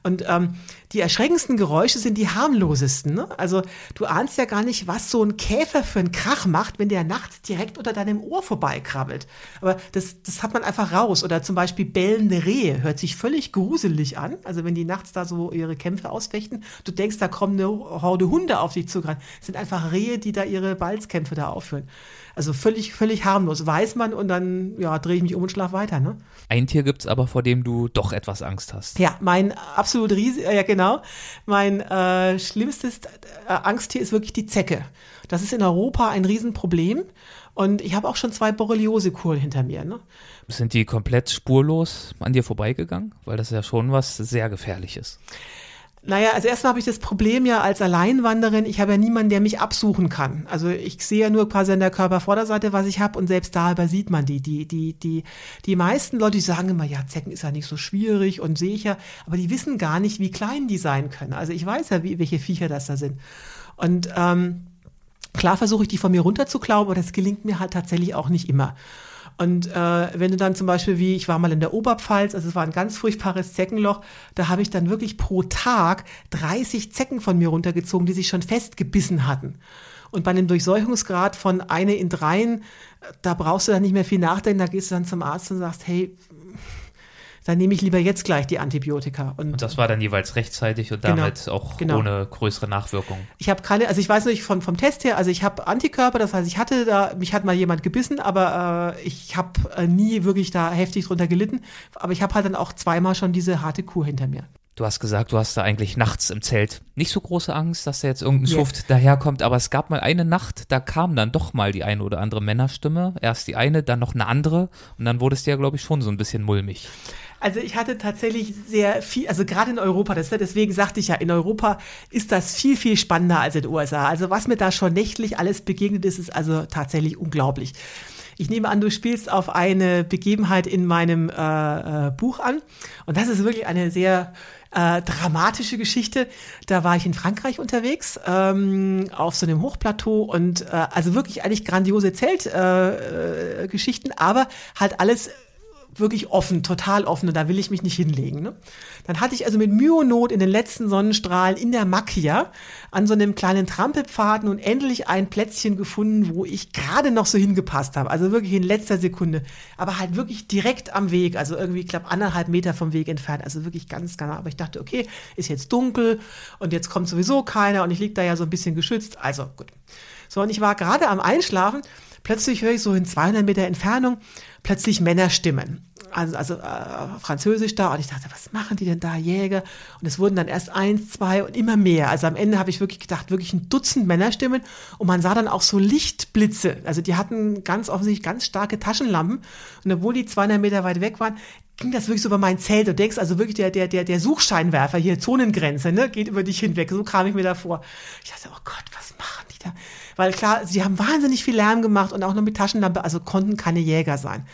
Und ähm, die erschreckendsten Geräusche sind die harmlosesten. Ne? Also du ahnst ja gar nicht, was so ein Käfer für einen Krach macht, wenn der nachts direkt unter deinem Ohr vorbeikrabbelt. Aber das, das hat man einfach raus. Oder zum Beispiel bellende Rehe hört sich völlig gruselig an. Also wenn die nachts da so ihre Kämpfe ausfechten, du denkst, da kommen eine Horde Hunde auf dich zu. Das sind einfach Rehe, die da ihre Balzkämpfe da aufführen. Also völlig, völlig harmlos. Weiß man und dann ja, drehe ich mich um und schlaf weiter. Ne? Ein Tier gibt es aber, vor dem du doch etwas Angst hast. Ja, mein absolut riesig, ja genau, mein äh, schlimmstes äh, Angsttier ist wirklich die Zecke. Das ist in Europa ein Riesenproblem. Und ich habe auch schon zwei Borreliose-Kuren hinter mir. Ne? Sind die komplett spurlos an dir vorbeigegangen? Weil das ist ja schon was sehr Gefährliches. Naja, also erstmal habe ich das Problem ja als Alleinwanderin, ich habe ja niemanden, der mich absuchen kann. Also ich sehe ja nur quasi an der Körpervorderseite, was ich habe und selbst da übersieht man die. Die, die, die, die meisten Leute, die sagen immer, ja, Zecken ist ja nicht so schwierig und sehe ich ja, aber die wissen gar nicht, wie klein die sein können. Also ich weiß ja, wie, welche Viecher das da sind. Und ähm, klar versuche ich die von mir runterzuklauen, aber das gelingt mir halt tatsächlich auch nicht immer. Und äh, wenn du dann zum Beispiel, wie ich war mal in der Oberpfalz, also es war ein ganz furchtbares Zeckenloch, da habe ich dann wirklich pro Tag 30 Zecken von mir runtergezogen, die sich schon festgebissen hatten. Und bei einem Durchseuchungsgrad von eine in dreien, da brauchst du dann nicht mehr viel nachdenken, da gehst du dann zum Arzt und sagst, hey, dann nehme ich lieber jetzt gleich die Antibiotika. Und, und das war dann jeweils rechtzeitig und genau, damit genau, auch genau. ohne größere Nachwirkungen. Ich habe keine, also ich weiß nicht von, vom Test her, also ich habe Antikörper, das heißt, ich hatte da, mich hat mal jemand gebissen, aber äh, ich habe äh, nie wirklich da heftig drunter gelitten. Aber ich habe halt dann auch zweimal schon diese harte Kur hinter mir. Du hast gesagt, du hast da eigentlich nachts im Zelt nicht so große Angst, dass da jetzt irgendein yeah. Schuft daherkommt, aber es gab mal eine Nacht, da kam dann doch mal die eine oder andere Männerstimme. Erst die eine, dann noch eine andere und dann wurde es dir, glaube ich, schon so ein bisschen mulmig. Also ich hatte tatsächlich sehr viel, also gerade in Europa, das, deswegen sagte ich ja, in Europa ist das viel, viel spannender als in den USA. Also was mir da schon nächtlich alles begegnet ist, ist also tatsächlich unglaublich. Ich nehme an, du spielst auf eine Begebenheit in meinem äh, äh, Buch an. Und das ist wirklich eine sehr äh, dramatische Geschichte. Da war ich in Frankreich unterwegs, ähm, auf so einem Hochplateau und äh, also wirklich eigentlich grandiose Zeltgeschichten, äh, Geschichten, aber halt alles wirklich offen, total offen und da will ich mich nicht hinlegen. Ne? Dann hatte ich also mit Mühe und Not in den letzten Sonnenstrahlen in der Macchia an so einem kleinen Trampelpfad nun endlich ein Plätzchen gefunden, wo ich gerade noch so hingepasst habe. Also wirklich in letzter Sekunde. Aber halt wirklich direkt am Weg, also irgendwie, glaube, anderthalb Meter vom Weg entfernt. Also wirklich ganz genau. Aber ich dachte, okay, ist jetzt dunkel und jetzt kommt sowieso keiner und ich lieg da ja so ein bisschen geschützt. Also gut. So, und ich war gerade am Einschlafen. Plötzlich höre ich so in 200 Meter Entfernung plötzlich Männerstimmen also, also äh, Französisch da und ich dachte, was machen die denn da, Jäger? Und es wurden dann erst eins, zwei und immer mehr. Also am Ende habe ich wirklich gedacht, wirklich ein Dutzend Männerstimmen und man sah dann auch so Lichtblitze. Also die hatten ganz offensichtlich ganz starke Taschenlampen und obwohl die 200 Meter weit weg waren, ging das wirklich so über mein Zelt. Du denkst also wirklich, der, der, der, der Suchscheinwerfer hier, Zonengrenze, ne, geht über dich hinweg. So kam ich mir davor. Ich dachte, oh Gott, was machen die da? Weil klar, sie haben wahnsinnig viel Lärm gemacht und auch noch mit Taschenlampe, also konnten keine Jäger sein.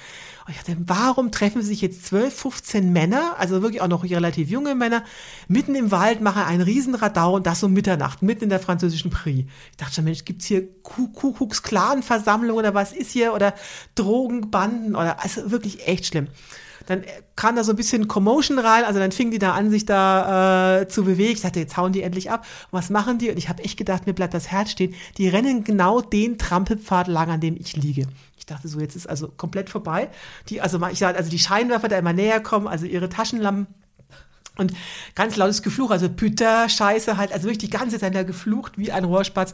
Und ich dachte, warum treffen sich jetzt 12, 15 Männer, also wirklich auch noch relativ junge Männer, mitten im Wald, machen einen riesen Radau und das um Mitternacht, mitten in der französischen Prix. Ich dachte schon, Mensch, gibt's hier Kuckucks-Clan-Versammlung oder was ist hier? Oder Drogenbanden oder, also wirklich echt schlimm dann kam da so ein bisschen Commotion rein, also dann fingen die da an, sich da äh, zu bewegen. Ich dachte, jetzt hauen die endlich ab. Und was machen die? Und ich habe echt gedacht, mir bleibt das Herz stehen. Die rennen genau den Trampelpfad lang, an dem ich liege. Ich dachte so, jetzt ist also komplett vorbei. Die, also ich sah, also die Scheinwerfer da immer näher kommen, also ihre Taschenlampen. Und ganz lautes Gefluch, also Püter, Scheiße halt, also wirklich die ganze Zeit da geflucht wie ein Rohrspatz.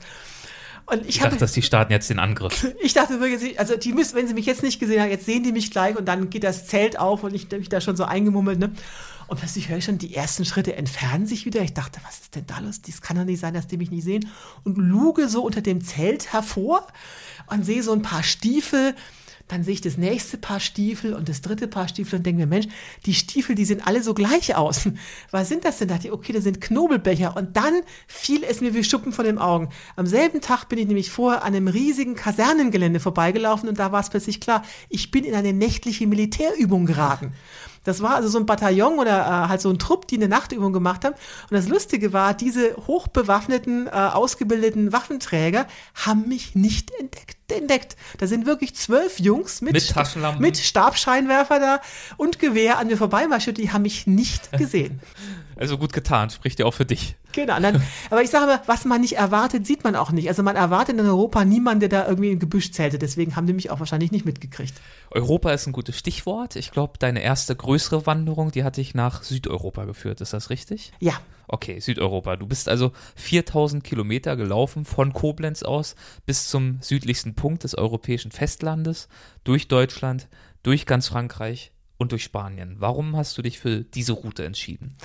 Und ich, ich dachte, dass die starten jetzt den Angriff. [LAUGHS] Ich dachte wirklich, also die müssen, wenn sie mich jetzt nicht gesehen haben, jetzt sehen die mich gleich und dann geht das Zelt auf und ich bin da schon so eingemummelt, ne? Und plötzlich höre ich schon, die ersten Schritte entfernen sich wieder. Ich dachte, was ist denn da los? Das kann doch nicht sein, dass die mich nicht sehen. Und luge so unter dem Zelt hervor und sehe so ein paar Stiefel, dann sehe ich das nächste Paar Stiefel und das dritte Paar Stiefel und denke mir, Mensch, die Stiefel, die sehen alle so gleich aus. [LAUGHS] Was sind das denn? Da dachte ich, okay, das sind Knobelbecher. Und dann fiel es mir wie Schuppen von den Augen. Am selben Tag bin ich nämlich vorher an einem riesigen Kasernengelände vorbeigelaufen und da war es plötzlich klar, ich bin in eine nächtliche Militärübung geraten. Das war also so ein Bataillon oder äh, halt so ein Trupp, die eine Nachtübung gemacht haben. Und das Lustige war, diese hochbewaffneten, äh, ausgebildeten Waffenträger haben mich nicht entdeckt. Entdeckt. Da sind wirklich zwölf Jungs mit, mit, mit Stabscheinwerfer da und Gewehr an mir vorbeimarschiert. Die haben mich nicht gesehen. [LAUGHS] Also gut getan, spricht ja auch für dich. Genau. Dann, aber ich sage mal, was man nicht erwartet, sieht man auch nicht. Also man erwartet in Europa niemanden, der da irgendwie im Gebüsch zählte. Deswegen haben die mich auch wahrscheinlich nicht mitgekriegt. Europa ist ein gutes Stichwort. Ich glaube, deine erste größere Wanderung, die hat dich nach Südeuropa geführt. Ist das richtig? Ja. Okay, Südeuropa. Du bist also 4000 Kilometer gelaufen von Koblenz aus bis zum südlichsten Punkt des europäischen Festlandes, durch Deutschland, durch ganz Frankreich und durch Spanien. Warum hast du dich für diese Route entschieden?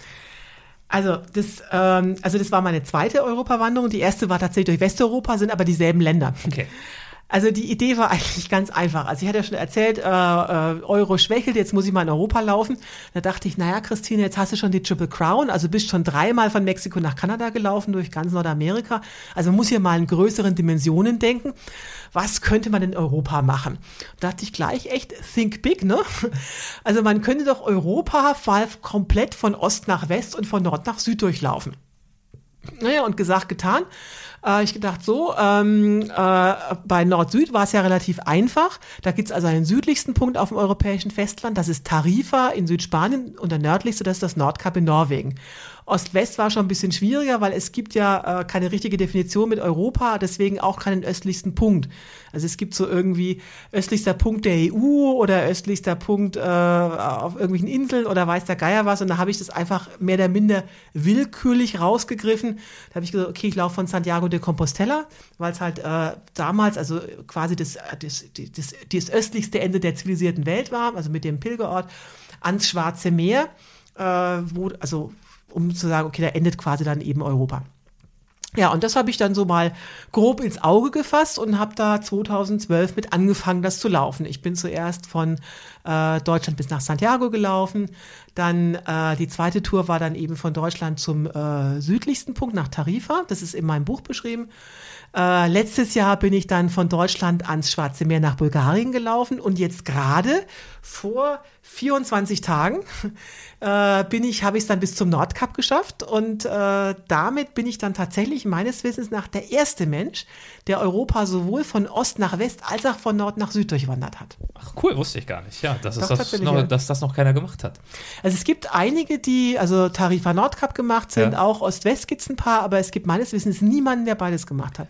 Also das, ähm, also das war meine zweite Europawanderung. Die erste war tatsächlich durch Westeuropa, sind aber dieselben Länder. Okay. Also die Idee war eigentlich ganz einfach. Also ich hatte ja schon erzählt, äh, äh, Euro schwächelt, jetzt muss ich mal in Europa laufen. Da dachte ich, naja, Christine, jetzt hast du schon die Triple Crown, also bist schon dreimal von Mexiko nach Kanada gelaufen, durch ganz Nordamerika. Also man muss hier mal in größeren Dimensionen denken. Was könnte man in Europa machen? Da dachte ich gleich echt, think big, ne? Also man könnte doch Europa mal komplett von Ost nach West und von Nord nach Süd durchlaufen. Naja, und gesagt, getan. Äh, ich gedacht, so, ähm, äh, bei Nord-Süd war es ja relativ einfach. Da gibt's also einen südlichsten Punkt auf dem europäischen Festland, das ist Tarifa in Südspanien und der nördlichste, das ist das Nordkap in Norwegen. Ost-West war schon ein bisschen schwieriger, weil es gibt ja äh, keine richtige Definition mit Europa, deswegen auch keinen östlichsten Punkt. Also es gibt so irgendwie östlichster Punkt der EU oder östlichster Punkt äh, auf irgendwelchen Inseln oder weiß der Geier was. Und da habe ich das einfach mehr oder minder willkürlich rausgegriffen. Da habe ich gesagt, okay, ich laufe von Santiago de Compostela, weil es halt äh, damals also quasi das, das, das, das östlichste Ende der zivilisierten Welt war, also mit dem Pilgerort ans Schwarze Meer, äh, wo, also um zu sagen, okay, da endet quasi dann eben Europa. Ja, und das habe ich dann so mal grob ins Auge gefasst und habe da 2012 mit angefangen, das zu laufen. Ich bin zuerst von äh, Deutschland bis nach Santiago gelaufen. Dann äh, die zweite Tour war dann eben von Deutschland zum äh, südlichsten Punkt nach Tarifa. Das ist in meinem Buch beschrieben. Äh, letztes Jahr bin ich dann von Deutschland ans Schwarze Meer nach Bulgarien gelaufen und jetzt gerade vor 24 Tagen [LAUGHS] äh, bin ich, habe ich es dann bis zum Nordkap geschafft und äh, damit bin ich dann tatsächlich meines Wissens nach der erste Mensch, der Europa sowohl von Ost nach West als auch von Nord nach Süd durchwandert hat. Ach cool, wusste ich gar nicht. Ja, das ist das noch, ja. dass das noch keiner gemacht hat. Also es gibt einige, die also Tarifa Nordkap gemacht sind, ja. auch Ost-West gibt es ein paar, aber es gibt meines Wissens niemanden, der beides gemacht hat.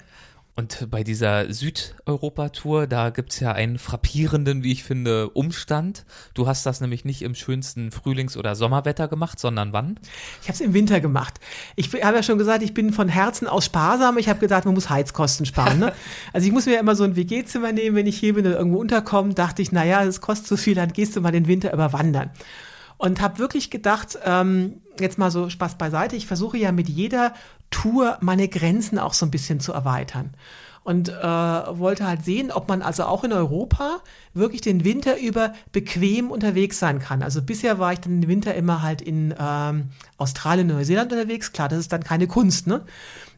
Und bei dieser Südeuropa-Tour, da gibt's ja einen frappierenden, wie ich finde, Umstand. Du hast das nämlich nicht im schönsten Frühlings- oder Sommerwetter gemacht, sondern wann? Ich habe es im Winter gemacht. Ich habe ja schon gesagt, ich bin von Herzen aus sparsam. Ich habe gedacht, man muss Heizkosten sparen. Ne? [LAUGHS] also ich muss mir immer so ein WG-Zimmer nehmen, wenn ich hier bin oder irgendwo unterkomme. Dachte ich, naja, es kostet so viel, dann gehst du mal den Winter überwandern. Und habe wirklich gedacht, ähm, jetzt mal so Spaß beiseite, ich versuche ja mit jeder Tour meine Grenzen auch so ein bisschen zu erweitern. und äh, wollte halt sehen, ob man also auch in Europa wirklich den Winter über bequem unterwegs sein kann. Also bisher war ich dann den Winter immer halt in ähm, Australien, Neuseeland unterwegs. Klar, das ist dann keine Kunst, ne?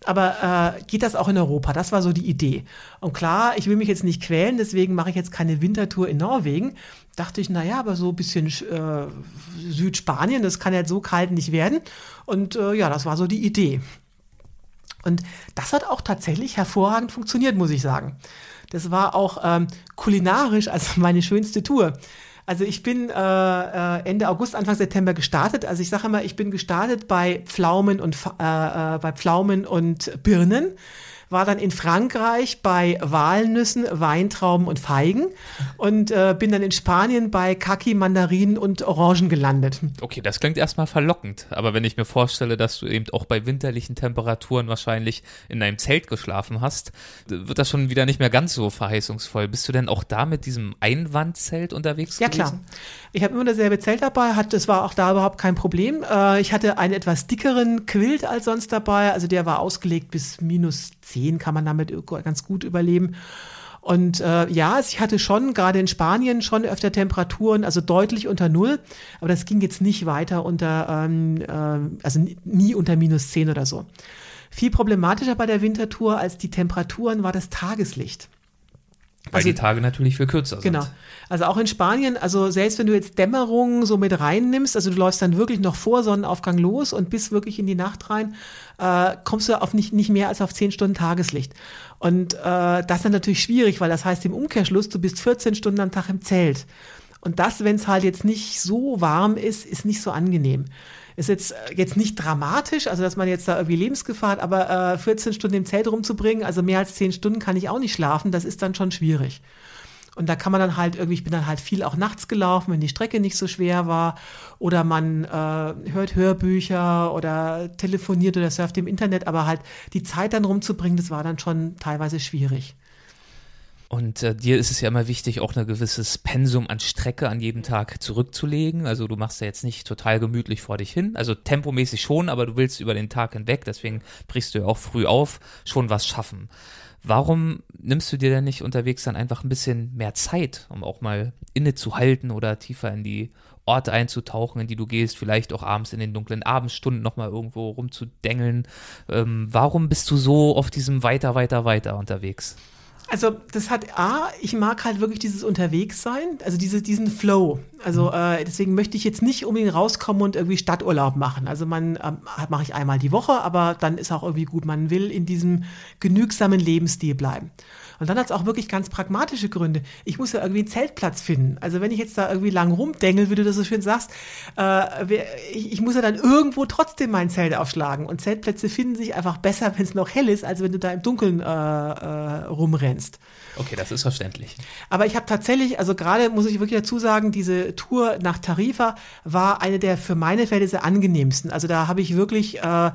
Aber äh, geht das auch in Europa? Das war so die Idee. Und klar, ich will mich jetzt nicht quälen, deswegen mache ich jetzt keine Wintertour in Norwegen. Dachte ich, naja, aber so ein bisschen äh, Südspanien, das kann ja so kalt nicht werden. Und äh, ja, das war so die Idee. Und das hat auch tatsächlich hervorragend funktioniert, muss ich sagen. Das war auch ähm, kulinarisch also meine schönste Tour. Also ich bin äh, äh, Ende August, Anfang September gestartet. Also ich sage immer, ich bin gestartet bei Pflaumen und äh, äh, bei Pflaumen und Birnen war dann in Frankreich bei Walnüssen, Weintrauben und Feigen und äh, bin dann in Spanien bei Kaki, Mandarinen und Orangen gelandet. Okay, das klingt erstmal verlockend, aber wenn ich mir vorstelle, dass du eben auch bei winterlichen Temperaturen wahrscheinlich in einem Zelt geschlafen hast, wird das schon wieder nicht mehr ganz so verheißungsvoll. Bist du denn auch da mit diesem Einwandzelt unterwegs ja, gewesen? Ja, klar. Ich habe immer dasselbe Zelt dabei, hat, das war auch da überhaupt kein Problem. Äh, ich hatte einen etwas dickeren Quilt als sonst dabei, also der war ausgelegt bis minus 10 kann man damit ganz gut überleben. Und äh, ja, ich hatte schon gerade in Spanien schon öfter Temperaturen, also deutlich unter Null, aber das ging jetzt nicht weiter unter, ähm, äh, also nie unter minus 10 oder so. Viel problematischer bei der Wintertour als die Temperaturen war das Tageslicht. Weil also, die Tage natürlich viel kürzer sind. Genau. Also auch in Spanien, also selbst wenn du jetzt Dämmerung so mit reinnimmst, also du läufst dann wirklich noch vor Sonnenaufgang los und bis wirklich in die Nacht rein, äh, kommst du auf nicht, nicht mehr als auf 10 Stunden Tageslicht. Und äh, das ist dann natürlich schwierig, weil das heißt im Umkehrschluss, du bist 14 Stunden am Tag im Zelt. Und das, wenn es halt jetzt nicht so warm ist, ist nicht so angenehm. Ist jetzt, äh, jetzt nicht dramatisch, also dass man jetzt da irgendwie Lebensgefahr hat, aber äh, 14 Stunden im Zelt rumzubringen, also mehr als 10 Stunden kann ich auch nicht schlafen, das ist dann schon schwierig. Und da kann man dann halt irgendwie, ich bin dann halt viel auch nachts gelaufen, wenn die Strecke nicht so schwer war. Oder man äh, hört Hörbücher oder telefoniert oder surft im Internet, aber halt die Zeit dann rumzubringen, das war dann schon teilweise schwierig. Und äh, dir ist es ja immer wichtig, auch ein gewisses Pensum an Strecke an jedem Tag zurückzulegen. Also du machst ja jetzt nicht total gemütlich vor dich hin. Also tempomäßig schon, aber du willst über den Tag hinweg, deswegen brichst du ja auch früh auf, schon was schaffen. Warum nimmst du dir denn nicht unterwegs dann einfach ein bisschen mehr Zeit, um auch mal innezuhalten oder tiefer in die Orte einzutauchen, in die du gehst, vielleicht auch abends in den dunklen Abendstunden nochmal irgendwo rumzudengeln? Ähm, warum bist du so auf diesem weiter, weiter, weiter unterwegs? Also das hat A, ich mag halt wirklich dieses Unterwegssein, also diese, diesen Flow. Also mhm. äh, deswegen möchte ich jetzt nicht unbedingt rauskommen und irgendwie Stadturlaub machen. Also man ähm, mache ich einmal die Woche, aber dann ist auch irgendwie gut. Man will in diesem genügsamen Lebensstil bleiben. Und dann hat es auch wirklich ganz pragmatische Gründe. Ich muss ja irgendwie einen Zeltplatz finden. Also wenn ich jetzt da irgendwie lang rumdengel, wie du das so schön sagst, äh, ich, ich muss ja dann irgendwo trotzdem mein Zelt aufschlagen. Und Zeltplätze finden sich einfach besser, [LAUGHS] wenn es noch hell ist, als wenn du da im Dunkeln äh, äh, rumrennst. Okay, das ist verständlich. Aber ich habe tatsächlich, also gerade muss ich wirklich dazu sagen, diese Tour nach Tarifa war eine der für meine Verhältnisse angenehmsten. Also da habe ich wirklich äh,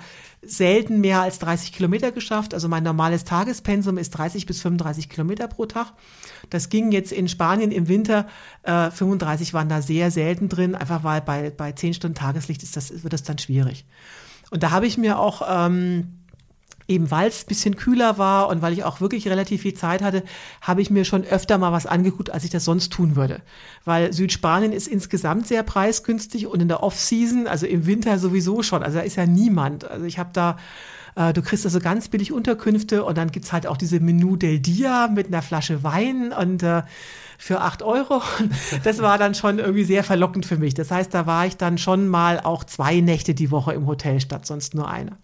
selten mehr als 30 Kilometer geschafft. Also mein normales Tagespensum ist 30 bis 35 Kilometer pro Tag. Das ging jetzt in Spanien im Winter, äh, 35 waren da sehr selten drin, einfach weil bei, bei 10 Stunden Tageslicht ist das, wird das dann schwierig. Und da habe ich mir auch... Ähm, eben weil es bisschen kühler war und weil ich auch wirklich relativ viel Zeit hatte, habe ich mir schon öfter mal was angeguckt, als ich das sonst tun würde. Weil Südspanien ist insgesamt sehr preisgünstig und in der Off-Season, also im Winter sowieso schon. Also da ist ja niemand. Also ich habe da äh, Du kriegst also ganz billig Unterkünfte und dann gibt's halt auch diese Menü del Dia mit einer Flasche Wein und äh, für acht Euro. Das war dann schon irgendwie sehr verlockend für mich. Das heißt, da war ich dann schon mal auch zwei Nächte die Woche im Hotel statt sonst nur eine.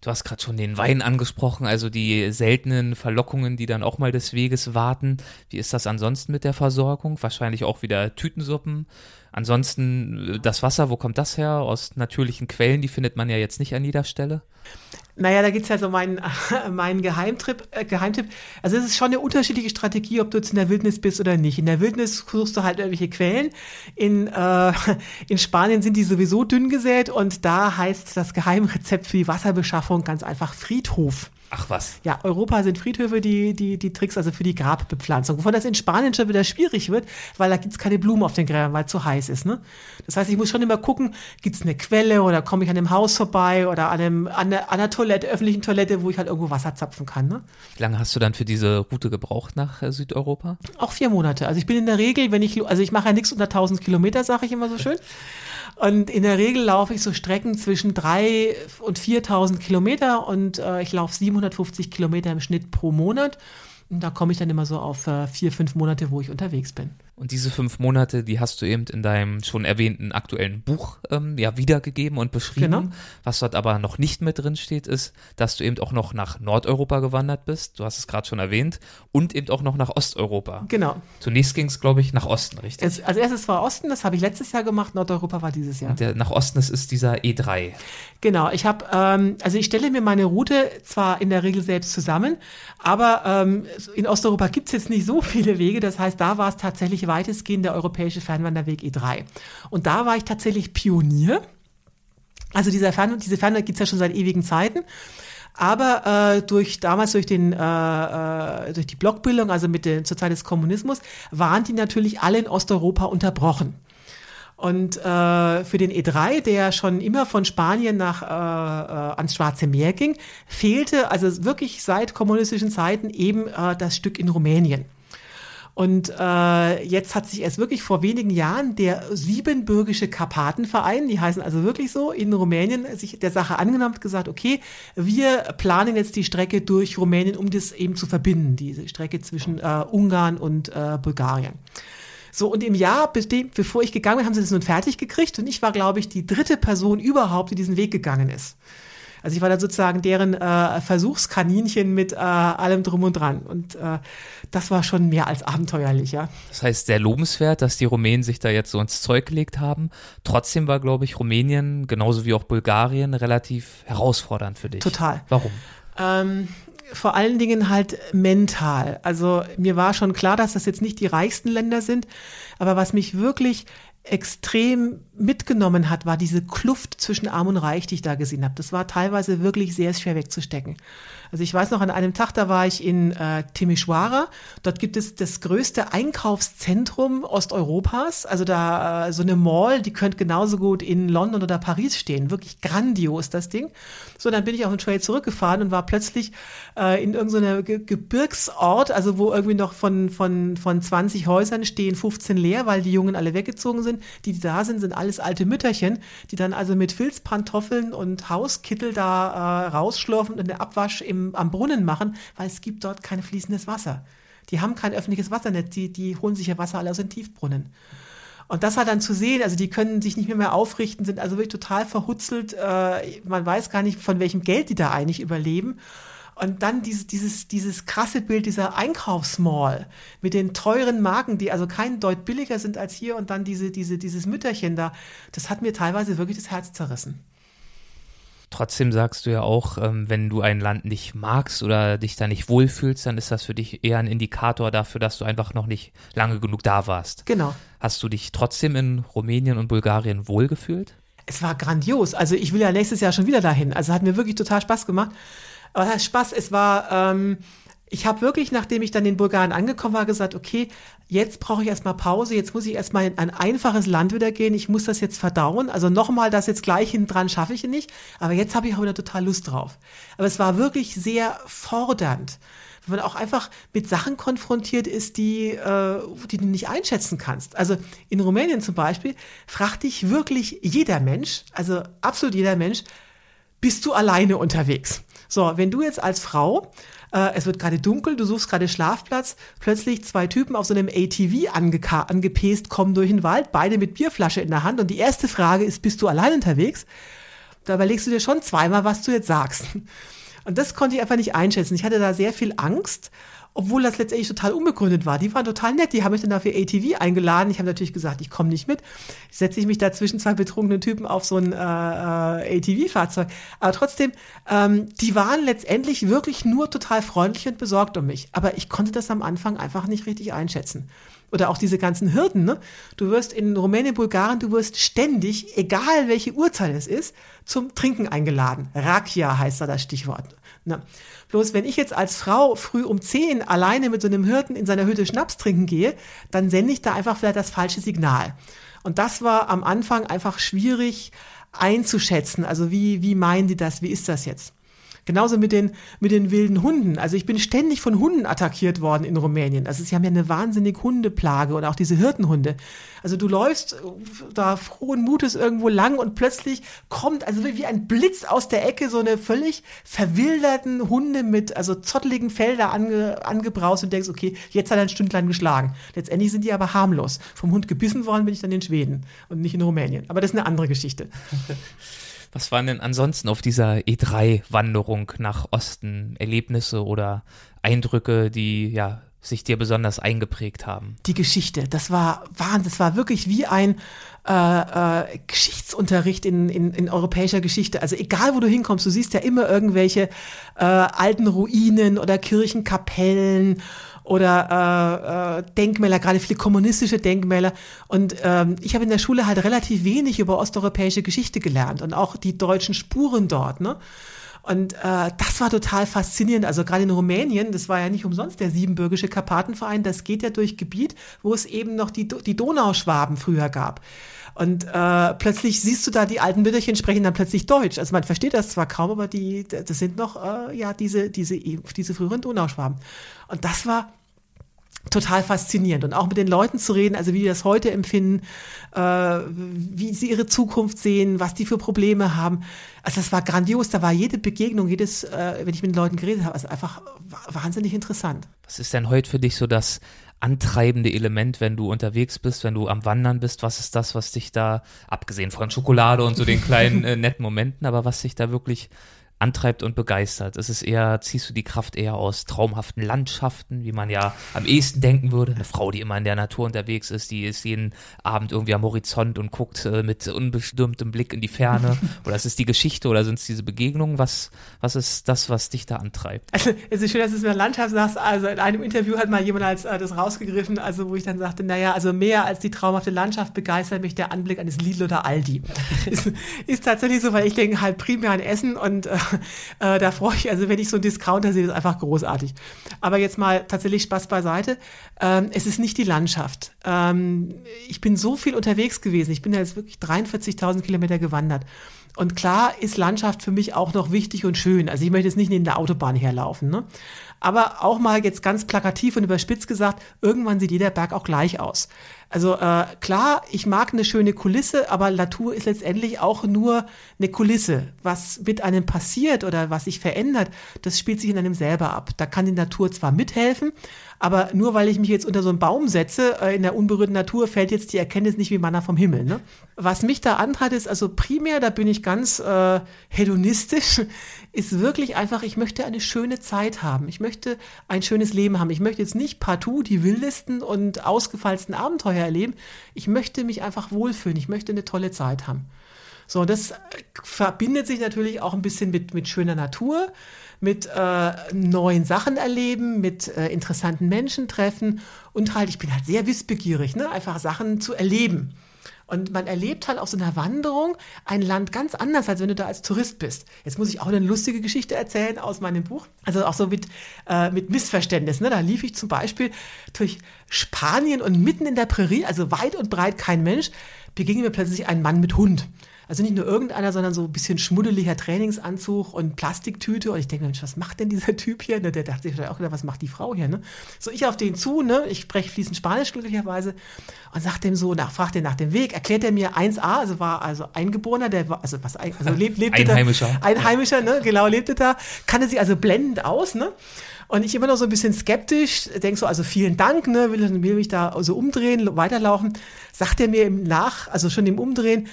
Du hast gerade schon den Wein angesprochen, also die seltenen Verlockungen, die dann auch mal des Weges warten. Wie ist das ansonsten mit der Versorgung? Wahrscheinlich auch wieder Tütensuppen. Ansonsten äh, das Wasser, wo kommt das her? Aus natürlichen Quellen, die findet man ja jetzt nicht an jeder Stelle. Naja, da gibt's ja so meinen, [LAUGHS] meinen Geheimtrip, äh, Geheimtipp. Also es ist schon eine unterschiedliche Strategie, ob du jetzt in der Wildnis bist oder nicht. In der Wildnis suchst du halt irgendwelche Quellen. In, äh, [LAUGHS] in Spanien sind die sowieso dünn gesät und da heißt das Geheimrezept für die Wasserbeschaffung ganz einfach Friedhof. Ach was. Ja, Europa sind Friedhöfe die, die, die Tricks, also für die Grabbepflanzung. Wovon das in Spanien schon wieder schwierig wird, weil da gibt's keine Blumen auf den Gräbern, weil es zu heiß ist. Ne? Das heißt, ich muss schon immer gucken, gibt's eine Quelle oder komme ich an einem Haus vorbei oder an, einem, an, einer, an einer Toilette, öffentlichen Toilette, wo ich halt irgendwo Wasser zapfen kann. Ne? Wie lange hast du dann für diese Route gebraucht nach äh, Südeuropa? Auch vier Monate. Also ich bin in der Regel, wenn ich, also ich mache ja nichts unter 1000 Kilometer, sage ich immer so schön. Und in der Regel laufe ich so Strecken zwischen 3.000 und 4.000 Kilometer und äh, ich laufe 750 Kilometer im Schnitt pro Monat. Und da komme ich dann immer so auf äh, vier, fünf Monate, wo ich unterwegs bin. Und diese fünf Monate, die hast du eben in deinem schon erwähnten aktuellen Buch ähm, ja wiedergegeben und beschrieben. Genau. Was dort aber noch nicht mit drin steht, ist, dass du eben auch noch nach Nordeuropa gewandert bist. Du hast es gerade schon erwähnt. Und eben auch noch nach Osteuropa. Genau. Zunächst ging es, glaube ich, nach Osten, richtig? Es, als erstes war Osten, das habe ich letztes Jahr gemacht. Nordeuropa war dieses Jahr. Und der, nach Osten, das ist dieser E3. Genau. Ich habe, ähm, also ich stelle mir meine Route zwar in der Regel selbst zusammen, aber ähm, in Osteuropa gibt es jetzt nicht so viele Wege. Das heißt, da war es tatsächlich weitestgehend der europäische Fernwanderweg E3. Und da war ich tatsächlich Pionier. Also dieser Fern diese Fernwanderweg gibt es ja schon seit ewigen Zeiten. Aber äh, durch damals durch den äh, äh, durch die Blockbildung, also mit der zur Zeit des Kommunismus, waren die natürlich alle in Osteuropa unterbrochen. Und äh, für den E3, der schon immer von Spanien nach äh, äh, ans Schwarze Meer ging, fehlte also wirklich seit kommunistischen Zeiten eben äh, das Stück in Rumänien. Und äh, jetzt hat sich erst wirklich vor wenigen Jahren der Siebenbürgische Karpatenverein, die heißen also wirklich so, in Rumänien sich der Sache angenommen und gesagt, okay, wir planen jetzt die Strecke durch Rumänien, um das eben zu verbinden, diese Strecke zwischen äh, Ungarn und äh, Bulgarien. So, und im Jahr, bevor ich gegangen bin, haben sie das nun fertig gekriegt und ich war, glaube ich, die dritte Person überhaupt, die diesen Weg gegangen ist. Also ich war dann sozusagen deren äh, Versuchskaninchen mit äh, allem drum und dran. Und äh, das war schon mehr als abenteuerlich, ja. Das heißt, sehr lobenswert, dass die Rumänen sich da jetzt so ins Zeug gelegt haben. Trotzdem war, glaube ich, Rumänien, genauso wie auch Bulgarien, relativ herausfordernd für dich. Total. Warum? Ähm, vor allen Dingen halt mental. Also mir war schon klar, dass das jetzt nicht die reichsten Länder sind, aber was mich wirklich extrem mitgenommen hat, war diese Kluft zwischen Arm und Reich, die ich da gesehen habe. Das war teilweise wirklich sehr schwer wegzustecken. Also ich weiß noch, an einem Tag, da war ich in äh, Timișoara. Dort gibt es das größte Einkaufszentrum Osteuropas. Also da äh, so eine Mall, die könnte genauso gut in London oder Paris stehen. Wirklich grandios, das Ding. So, dann bin ich auf den Trail zurückgefahren und war plötzlich äh, in irgendeiner Ge Gebirgsort, also wo irgendwie noch von, von, von 20 Häusern stehen 15 leer, weil die Jungen alle weggezogen sind. Die, die da sind, sind alles alte Mütterchen, die dann also mit Filzpantoffeln und Hauskittel da äh, rausschlurfen und den Abwasch im, am Brunnen machen, weil es gibt dort kein fließendes Wasser. Die haben kein öffentliches Wassernetz, die, die holen sich ja Wasser alle aus den Tiefbrunnen. Und das halt dann zu sehen, also die können sich nicht mehr, mehr aufrichten, sind also wirklich total verhutzelt. Äh, man weiß gar nicht, von welchem Geld die da eigentlich überleben. Und dann dieses, dieses, dieses krasse Bild dieser Einkaufsmall mit den teuren Marken, die also kein Deut billiger sind als hier und dann diese, diese, dieses Mütterchen da, das hat mir teilweise wirklich das Herz zerrissen. Trotzdem sagst du ja auch, ähm, wenn du ein Land nicht magst oder dich da nicht wohlfühlst, dann ist das für dich eher ein Indikator dafür, dass du einfach noch nicht lange genug da warst. Genau. Hast du dich trotzdem in Rumänien und Bulgarien wohlgefühlt? Es war grandios. Also ich will ja nächstes Jahr schon wieder dahin. Also hat mir wirklich total Spaß gemacht. Aber das Spaß, es war, ähm, ich habe wirklich, nachdem ich dann in Bulgarien angekommen war, gesagt, okay, jetzt brauche ich erstmal Pause, jetzt muss ich erstmal in ein einfaches Land wieder gehen, ich muss das jetzt verdauen. Also nochmal das jetzt gleich hinten dran schaffe ich nicht, aber jetzt habe ich auch wieder total Lust drauf. Aber es war wirklich sehr fordernd, wenn man auch einfach mit Sachen konfrontiert ist, die, äh, die du nicht einschätzen kannst. Also in Rumänien zum Beispiel fragt dich wirklich jeder Mensch, also absolut jeder Mensch, bist du alleine unterwegs? So, wenn du jetzt als Frau äh, es wird gerade dunkel, du suchst gerade Schlafplatz, plötzlich zwei Typen auf so einem ATV angepest kommen durch den Wald, beide mit Bierflasche in der Hand und die erste Frage ist, bist du allein unterwegs? Da überlegst du dir schon zweimal, was du jetzt sagst. Und das konnte ich einfach nicht einschätzen. Ich hatte da sehr viel Angst obwohl das letztendlich total unbegründet war. Die waren total nett, die haben mich dann dafür ATV eingeladen. Ich habe natürlich gesagt, ich komme nicht mit. Setze ich mich da zwischen zwei betrunkenen Typen auf so ein äh, äh ATV-Fahrzeug. Aber trotzdem, ähm, die waren letztendlich wirklich nur total freundlich und besorgt um mich. Aber ich konnte das am Anfang einfach nicht richtig einschätzen oder auch diese ganzen Hürden, ne? Du wirst in Rumänien, Bulgarien, du wirst ständig, egal welche Uhrzeit es ist, zum Trinken eingeladen. Rakia heißt da das Stichwort. Na, bloß wenn ich jetzt als Frau früh um 10 alleine mit so einem Hirten in seiner Hütte Schnaps trinken gehe, dann sende ich da einfach vielleicht das falsche Signal. Und das war am Anfang einfach schwierig einzuschätzen. Also wie, wie meinen die das? Wie ist das jetzt? Genauso mit den, mit den wilden Hunden. Also ich bin ständig von Hunden attackiert worden in Rumänien. Also sie haben ja eine wahnsinnig Hundeplage und auch diese Hirtenhunde. Also du läufst da frohen Mutes irgendwo lang und plötzlich kommt also wie ein Blitz aus der Ecke so eine völlig verwilderten Hunde mit also zotteligen Felder ange, angebraust und denkst, okay, jetzt hat er ein Stündlein geschlagen. Letztendlich sind die aber harmlos. Vom Hund gebissen worden bin ich dann in Schweden und nicht in Rumänien. Aber das ist eine andere Geschichte. [LAUGHS] Was waren denn ansonsten auf dieser E3-Wanderung nach Osten Erlebnisse oder Eindrücke, die ja sich dir besonders eingeprägt haben? Die Geschichte, das war Wahnsinn, das war wirklich wie ein äh, äh, Geschichtsunterricht in, in, in europäischer Geschichte. Also egal, wo du hinkommst, du siehst ja immer irgendwelche äh, alten Ruinen oder Kirchenkapellen oder äh, äh, Denkmäler, gerade viele kommunistische Denkmäler. Und ähm, ich habe in der Schule halt relativ wenig über osteuropäische Geschichte gelernt und auch die deutschen Spuren dort. Ne? Und äh, das war total faszinierend. Also gerade in Rumänien, das war ja nicht umsonst der siebenbürgische Karpatenverein, das geht ja durch Gebiet, wo es eben noch die, die Donauschwaben früher gab. Und äh, plötzlich siehst du da, die alten Mütterchen sprechen dann plötzlich Deutsch. Also man versteht das zwar kaum, aber die, das sind noch äh, ja diese, diese, diese früheren Donauschwaben. Und das war total faszinierend und auch mit den Leuten zu reden, also wie die das heute empfinden, äh, wie sie ihre Zukunft sehen, was die für Probleme haben. Also das war grandios, da war jede Begegnung, jedes, äh, wenn ich mit den Leuten geredet habe, also einfach wahnsinnig interessant. Was ist denn heute für dich so das antreibende Element, wenn du unterwegs bist, wenn du am Wandern bist? Was ist das, was dich da, abgesehen von Schokolade und so den kleinen [LAUGHS] äh, netten Momenten, aber was dich da wirklich antreibt und begeistert? Ist es eher, ziehst du die Kraft eher aus traumhaften Landschaften, wie man ja am ehesten denken würde? Eine Frau, die immer in der Natur unterwegs ist, die ist jeden Abend irgendwie am Horizont und guckt äh, mit unbestimmtem Blick in die Ferne. [LAUGHS] oder ist es die Geschichte oder sind es diese Begegnungen? Was, was ist das, was dich da antreibt? Also es ist schön, dass du es mit Landschaft sagst. Also in einem Interview hat mal jemand als äh, das rausgegriffen, also wo ich dann sagte, naja, also mehr als die traumhafte Landschaft begeistert mich der Anblick eines Lidl oder Aldi. [LAUGHS] ist, ist tatsächlich so, weil ich denke halt primär an Essen und äh, [LAUGHS] äh, da freue ich, also wenn ich so einen Discounter sehe, ist einfach großartig. Aber jetzt mal tatsächlich Spaß beiseite. Ähm, es ist nicht die Landschaft. Ähm, ich bin so viel unterwegs gewesen. Ich bin ja jetzt wirklich 43.000 Kilometer gewandert. Und klar ist Landschaft für mich auch noch wichtig und schön. Also ich möchte jetzt nicht neben der Autobahn herlaufen. Ne? Aber auch mal jetzt ganz plakativ und überspitzt gesagt, irgendwann sieht jeder Berg auch gleich aus. Also äh, klar, ich mag eine schöne Kulisse, aber Natur ist letztendlich auch nur eine Kulisse. Was mit einem passiert oder was sich verändert, das spielt sich in einem selber ab. Da kann die Natur zwar mithelfen, aber nur weil ich mich jetzt unter so einen Baum setze, äh, in der unberührten Natur, fällt jetzt die Erkenntnis nicht wie Manna vom Himmel. Ne? Was mich da antreibt, ist also primär, da bin ich ganz äh, hedonistisch, [LAUGHS] ist wirklich einfach, ich möchte eine schöne Zeit haben. Ich möchte ein schönes Leben haben. Ich möchte jetzt nicht partout die wildesten und ausgefallsten Abenteuer erleben. Ich möchte mich einfach wohlfühlen. Ich möchte eine tolle Zeit haben. So, das verbindet sich natürlich auch ein bisschen mit, mit schöner Natur mit äh, neuen Sachen erleben, mit äh, interessanten Menschen treffen und halt, ich bin halt sehr wissbegierig, ne? einfach Sachen zu erleben. Und man erlebt halt auf so einer Wanderung ein Land ganz anders, als wenn du da als Tourist bist. Jetzt muss ich auch eine lustige Geschichte erzählen aus meinem Buch. Also auch so mit, äh, mit Missverständnis. Ne? Da lief ich zum Beispiel durch Spanien und mitten in der Prärie, also weit und breit kein Mensch, begegnet mir plötzlich ein Mann mit Hund. Also nicht nur irgendeiner, sondern so ein bisschen schmuddeliger Trainingsanzug und Plastiktüte. Und ich denke, Mensch, was macht denn dieser Typ hier? Ne, der dachte sich vielleicht auch, was macht die Frau hier? Ne? So, ich auf den zu, ne? ich spreche fließend Spanisch glücklicherweise und sagt dem so, nach, fragt er nach dem Weg, erklärt er mir 1a, also war also Eingeborener, der war, also was, also lebt, lebte Einheimischer. da, Einheimischer, ne? genau, lebte da, kannte sie also blendend aus, ne? Und ich immer noch so ein bisschen skeptisch, denke so, also vielen Dank, ne, will, will mich da so umdrehen, weiterlaufen. Sagt er mir im Nach, also schon im Umdrehen,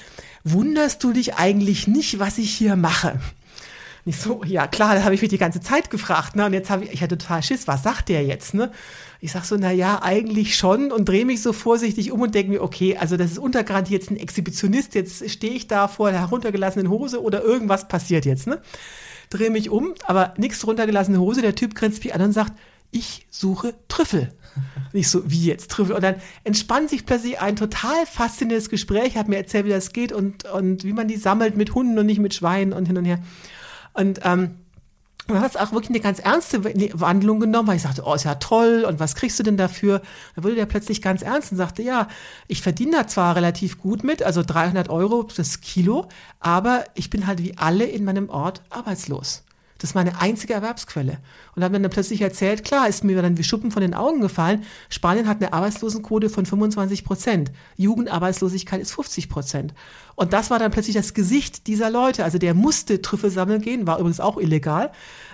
wunderst du dich eigentlich nicht, was ich hier mache? Nicht so, ja klar, da habe ich mich die ganze Zeit gefragt, ne? Und jetzt habe ich, ich hatte total Schiss, was sagt der jetzt, ne? Ich sag so, na ja, eigentlich schon und drehe mich so vorsichtig um und denke mir, okay, also das ist untergarantiert jetzt ein Exhibitionist, jetzt stehe ich da vor der heruntergelassenen Hose oder irgendwas passiert jetzt, ne? Drehe mich um, aber nichts runtergelassene Hose, der Typ grenzt mich an und sagt, ich suche Trüffel. Nicht so, wie jetzt Trüffel. Und dann entspannt sich plötzlich ein total faszinierendes Gespräch, hat mir erzählt, wie das geht und, und wie man die sammelt mit Hunden und nicht mit Schweinen und hin und her. Und ähm, Und dann hat es auch wirklich eine ganz ernste Wandlung genommen, weil ich sagte, oh, ist ja toll und was kriegst du denn dafür? Dann wurde der plötzlich ganz ernst und sagte, ja, ich verdiene da zwar relativ gut mit, also 300 Euro das Kilo, aber ich bin halt wie alle in meinem Ort arbeitslos. Das ist meine einzige Erwerbsquelle. Und haben dann plötzlich erzählt, klar, ist mir dann wie Schuppen von den Augen gefallen. Spanien hat eine Arbeitslosenquote von 25 Prozent. Jugendarbeitslosigkeit ist 50 Prozent. Und das war dann plötzlich das Gesicht dieser Leute. Also der musste Trüffel sammeln gehen, war übrigens auch illegal,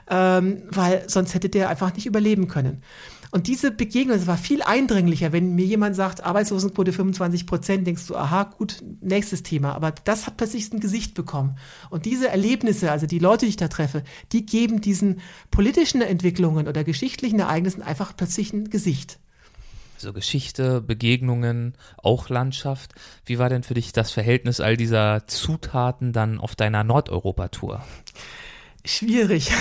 ähm, weil sonst hätte der einfach nicht überleben können. Und diese Begegnung, das war viel eindringlicher, wenn mir jemand sagt, Arbeitslosenquote 25 Prozent, denkst du, aha, gut, nächstes Thema. Aber das hat plötzlich ein Gesicht bekommen. Und diese Erlebnisse, also die Leute, die ich da treffe, die geben diesen politischen Entwicklungen oder geschichtlichen Ereignissen einfach plötzlich ein Gesicht. Also Geschichte, Begegnungen, auch Landschaft. Wie war denn für dich das Verhältnis all dieser Zutaten dann auf deiner Nordeuropa-Tour? Schwierig.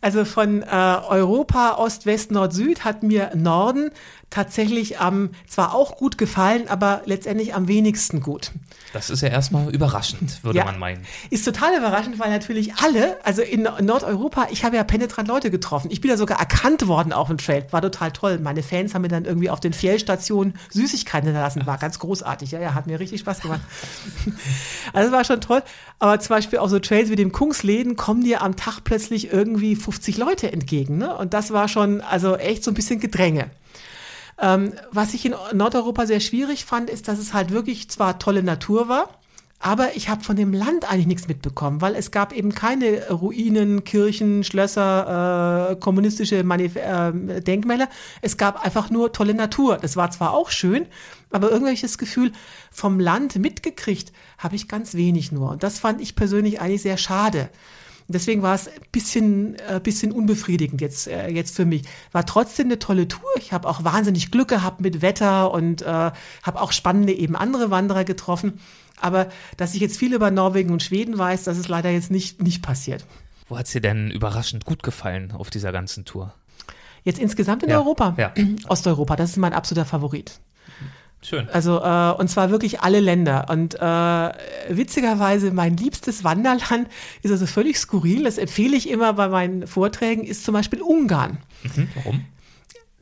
Also von äh, Europa, Ost, West, Nord, Süd hat mir Norden tatsächlich am, zwar auch gut gefallen, aber letztendlich am wenigsten gut. Das ist ja erstmal überraschend, würde ja, man meinen. Ist total überraschend, weil natürlich alle, also in Nordeuropa, ich habe ja penetrant Leute getroffen. Ich bin ja sogar erkannt worden auf dem Trail. War total toll. Meine Fans haben mir dann irgendwie auf den Fjellstationen Süßigkeiten hinterlassen. War ganz großartig. Ja, ja, hat mir richtig Spaß gemacht. [LAUGHS] also war schon toll. Aber zum Beispiel auch so Trails wie dem Kungsläden kommen dir am Tag plötzlich irgendwie 50 Leute entgegen. Ne? Und das war schon also echt so ein bisschen Gedränge. Ähm, was ich in Nordeuropa sehr schwierig fand, ist, dass es halt wirklich zwar tolle Natur war, aber ich habe von dem Land eigentlich nichts mitbekommen, weil es gab eben keine Ruinen, Kirchen, Schlösser, äh, kommunistische Manif äh, Denkmäler. Es gab einfach nur tolle Natur. Das war zwar auch schön, aber irgendwelches Gefühl vom Land mitgekriegt habe ich ganz wenig nur. Und das fand ich persönlich eigentlich sehr schade. Deswegen war es ein bisschen, äh, bisschen unbefriedigend jetzt, äh, jetzt für mich. War trotzdem eine tolle Tour. Ich habe auch wahnsinnig Glück gehabt mit Wetter und äh, habe auch spannende eben andere Wanderer getroffen. Aber dass ich jetzt viel über Norwegen und Schweden weiß, das ist leider jetzt nicht, nicht passiert. Wo hat es dir denn überraschend gut gefallen auf dieser ganzen Tour? Jetzt insgesamt in ja, Europa? Ja. [CLEARS THROAT] Osteuropa, das ist mein absoluter Favorit. Schön. Also, äh, und zwar wirklich alle Länder. Und äh, witzigerweise, mein liebstes Wanderland ist also völlig skurril. Das empfehle ich immer bei meinen Vorträgen, ist zum Beispiel Ungarn. Mhm, warum?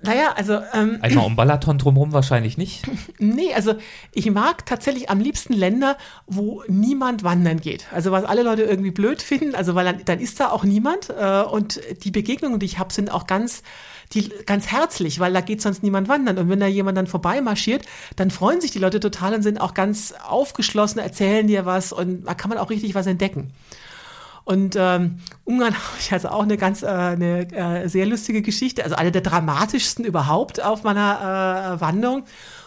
Naja, also. Ähm, Einmal um Balaton drumherum wahrscheinlich nicht. [LAUGHS] Nee, also ich mag tatsächlich am liebsten Länder, wo niemand wandern geht. Also was alle Leute irgendwie blöd finden, also weil dann, dann ist da auch niemand. Äh, und die Begegnungen, die ich habe, sind auch ganz die ganz herzlich, weil da geht sonst niemand wandern. Und wenn da jemand dann vorbeimarschiert, dann freuen sich die Leute total und sind auch ganz aufgeschlossen, erzählen dir was und da kann man auch richtig was entdecken. Und ähm, Ungarn [LAUGHS] habe ich also auch eine ganz äh, eine äh, sehr lustige Geschichte, also eine der dramatischsten überhaupt auf meiner äh, Wanderung.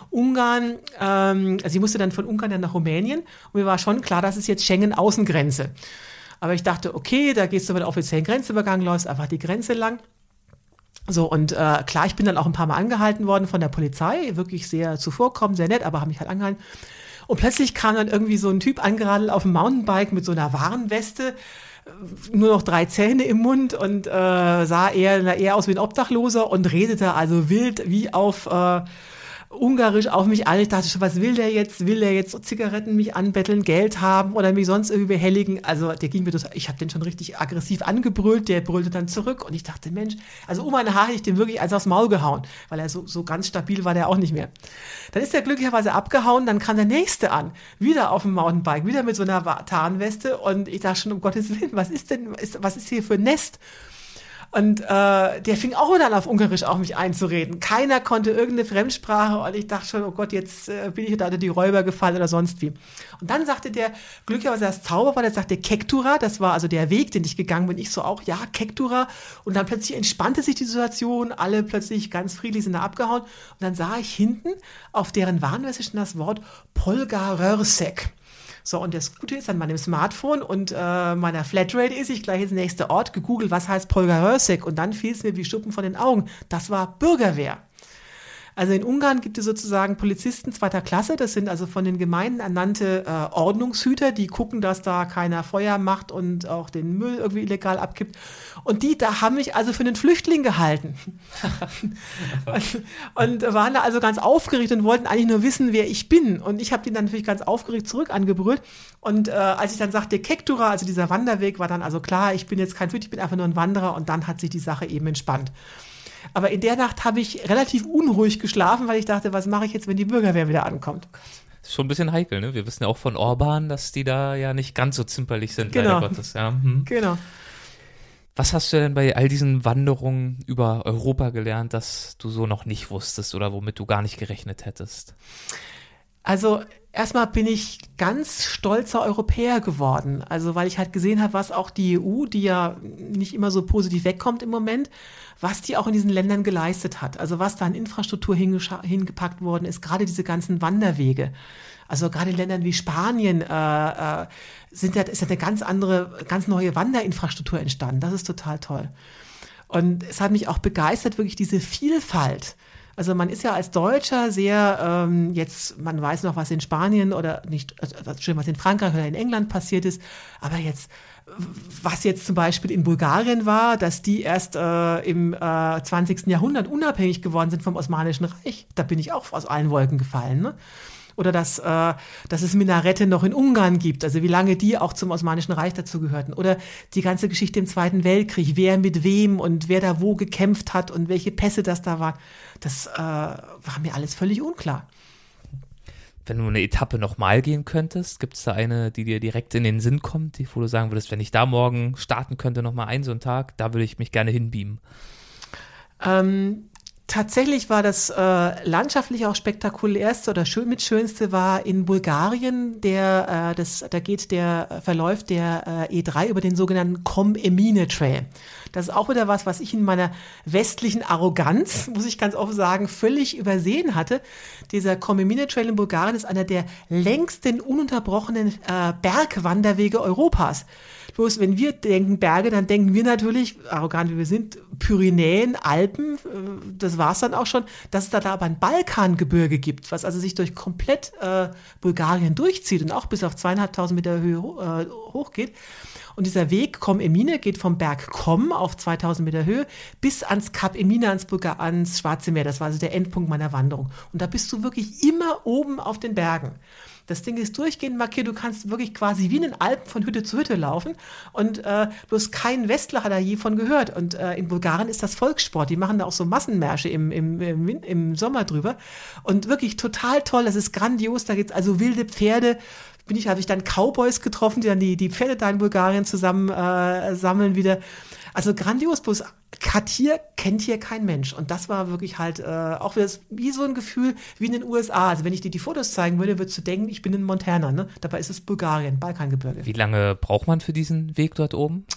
Ungarn, ähm, also ich musste dann von Ungarn dann nach Rumänien und mir war schon klar, das ist jetzt Schengen-Außengrenze. Aber ich dachte, okay, da gehst du über den offiziellen Grenzübergang, läufst einfach die Grenze lang. So, und äh, klar, ich bin dann auch ein paar Mal angehalten worden von der Polizei, wirklich sehr zuvorkommend, sehr nett, aber haben mich halt angehalten. Und plötzlich kam dann irgendwie so ein Typ angeradelt auf dem Mountainbike mit so einer Warnweste, äh, nur noch drei Zähne im Mund und äh, sah eher, eher aus wie ein Obdachloser und redete also wild wie auf äh, ungarisch auf mich an. Ich dachte schon, was will der jetzt? Will der jetzt Zigaretten mich anbetteln, Geld haben oder mich sonst irgendwie behelligen? Also der ging mir das, ich habe den schon richtig aggressiv angebrüllt, der brüllte dann zurück und ich dachte, Mensch, also um meine Haare ich den wirklich eins aufs Maul gehauen, weil er so, so ganz stabil war der auch nicht mehr. Dann ist er glücklicherweise abgehauen, dann kam der nächste an, wieder auf dem Mountainbike, wieder mit so einer Tarnweste und ich dachte schon, um Gottes Willen, was ist denn, was ist hier für ein Nest? Und äh, der fing auch dann auf Ungarisch auf mich einzureden. Keiner konnte irgendeine Fremdsprache und ich dachte schon, oh Gott, jetzt äh, bin ich da die Räuber gefallen oder sonst wie. Und dann sagte der, glücklicherweise das Zauber war, der sagte Kektura, das war also der Weg, den ich gegangen bin. Ich so auch, ja, Kektura. Und dann plötzlich entspannte sich die Situation, alle plötzlich ganz friedlich sind da abgehauen. Und dann sah ich hinten auf deren Warnweste das Wort Polgarörsek. So, und das Gute ist an meinem Smartphone und äh, meiner Flatrate ist, ich gleich ins nächste Ort gegoogelt, was heißt Polgarösek und dann fiel es mir wie Schuppen von den Augen. Das war Bürgerwehr. Also in Ungarn gibt es sozusagen Polizisten zweiter Klasse. Das sind also von den Gemeinden ernannte äh, Ordnungshüter, die gucken, dass da keiner Feuer macht und auch den Müll irgendwie illegal abkippt. Und die da haben mich also für einen Flüchtling gehalten. [LAUGHS] und, und, waren da also ganz aufgeregt und wollten eigentlich nur wissen, wer ich bin. Und ich habe die dann natürlich ganz aufgeregt zurück angebrüllt. Und äh, als ich dann sagte, Kektura, also dieser Wanderweg, war dann also klar, ich bin jetzt kein Flüchtling, ich bin einfach nur ein Wanderer. Und dann hat sich die Sache eben entspannt. Aber in der Nacht habe ich relativ unruhig geschlafen, weil ich dachte, was mache ich jetzt, wenn die Bürgerwehr wieder ankommt? ist schon ein bisschen heikel, ne? Wir wissen ja auch von Orban, dass die da ja nicht ganz so zimperlich sind, genau. leider Gottes. Ja. Hm. Genau. Was hast du denn bei all diesen Wanderungen über Europa gelernt, dass du so noch nicht wusstest oder womit du gar nicht gerechnet hättest? Also erstmal bin ich ganz stolzer Europäer geworden. Also weil ich halt gesehen habe, was auch die EU, die ja nicht immer so positiv wegkommt im Moment, was die auch in diesen Ländern geleistet hat. Also was da an Infrastruktur hingepackt worden ist, gerade diese ganzen Wanderwege. Also gerade in Ländern wie Spanien äh, äh, sind ja, ist ja eine ganz andere, ganz neue Wanderinfrastruktur entstanden. Das ist total toll. Und es hat mich auch begeistert, wirklich diese Vielfalt also man ist ja als Deutscher sehr, ähm, jetzt, man weiß noch, was in Spanien oder nicht, also, was in Frankreich oder in England passiert ist, aber jetzt was jetzt zum Beispiel in Bulgarien war, dass die erst äh, im äh, 20. Jahrhundert unabhängig geworden sind vom Osmanischen Reich. Da bin ich auch aus allen Wolken gefallen. Ne? Oder dass, äh, dass es Minarette noch in Ungarn gibt, also wie lange die auch zum Osmanischen Reich dazugehörten. Oder die ganze Geschichte im Zweiten Weltkrieg, wer mit wem und wer da wo gekämpft hat und welche Pässe das da waren. Das äh, war mir alles völlig unklar. Wenn du eine Etappe nochmal gehen könntest, gibt es da eine, die dir direkt in den Sinn kommt, wo du sagen würdest, wenn ich da morgen starten könnte, nochmal einen so einen Tag, da würde ich mich gerne hinbeamen? Ähm, Tatsächlich war das äh, landschaftlich auch spektakulärste oder schön, mit schönste war in Bulgarien, der, äh, das, da geht der, äh, verläuft der äh, E3 über den sogenannten Com-Emine Trail. Das ist auch wieder was, was ich in meiner westlichen Arroganz, muss ich ganz offen sagen, völlig übersehen hatte. Dieser Com-Emine Trail in Bulgarien ist einer der längsten ununterbrochenen äh, Bergwanderwege Europas. Bloß wenn wir denken Berge, dann denken wir natürlich, arrogant wie wir sind, Pyrenäen, Alpen, äh, war es dann auch schon, dass es da, da aber ein Balkangebirge gibt, was also sich durch komplett äh, Bulgarien durchzieht und auch bis auf zweieinhalbtausend Meter Höhe äh, hochgeht. Und dieser Weg Com Emine geht vom Berg Com auf 2000 Meter Höhe bis ans Kap Emine, ans, Bulgar ans Schwarze Meer. Das war also der Endpunkt meiner Wanderung. Und da bist du wirklich immer oben auf den Bergen. Das Ding ist durchgehend markiert. Du kannst wirklich quasi wie in den Alpen von Hütte zu Hütte laufen. Und äh, bloß kein Westler hat da je von gehört. Und äh, in Bulgarien ist das Volkssport. Die machen da auch so Massenmärsche im, im, im, im Sommer drüber. Und wirklich total toll. Das ist grandios. Da gibt's also wilde Pferde bin ich, habe ich dann Cowboys getroffen, die dann die, die Pferde da in Bulgarien zusammen äh, sammeln wieder. Also grandios, bloß Katir kennt hier kein Mensch. Und das war wirklich halt äh, auch wie so ein Gefühl wie in den USA. Also wenn ich dir die Fotos zeigen würde, würdest du denken, ich bin in Montana. Ne? Dabei ist es Bulgarien, Balkangebirge. Wie lange braucht man für diesen Weg dort oben?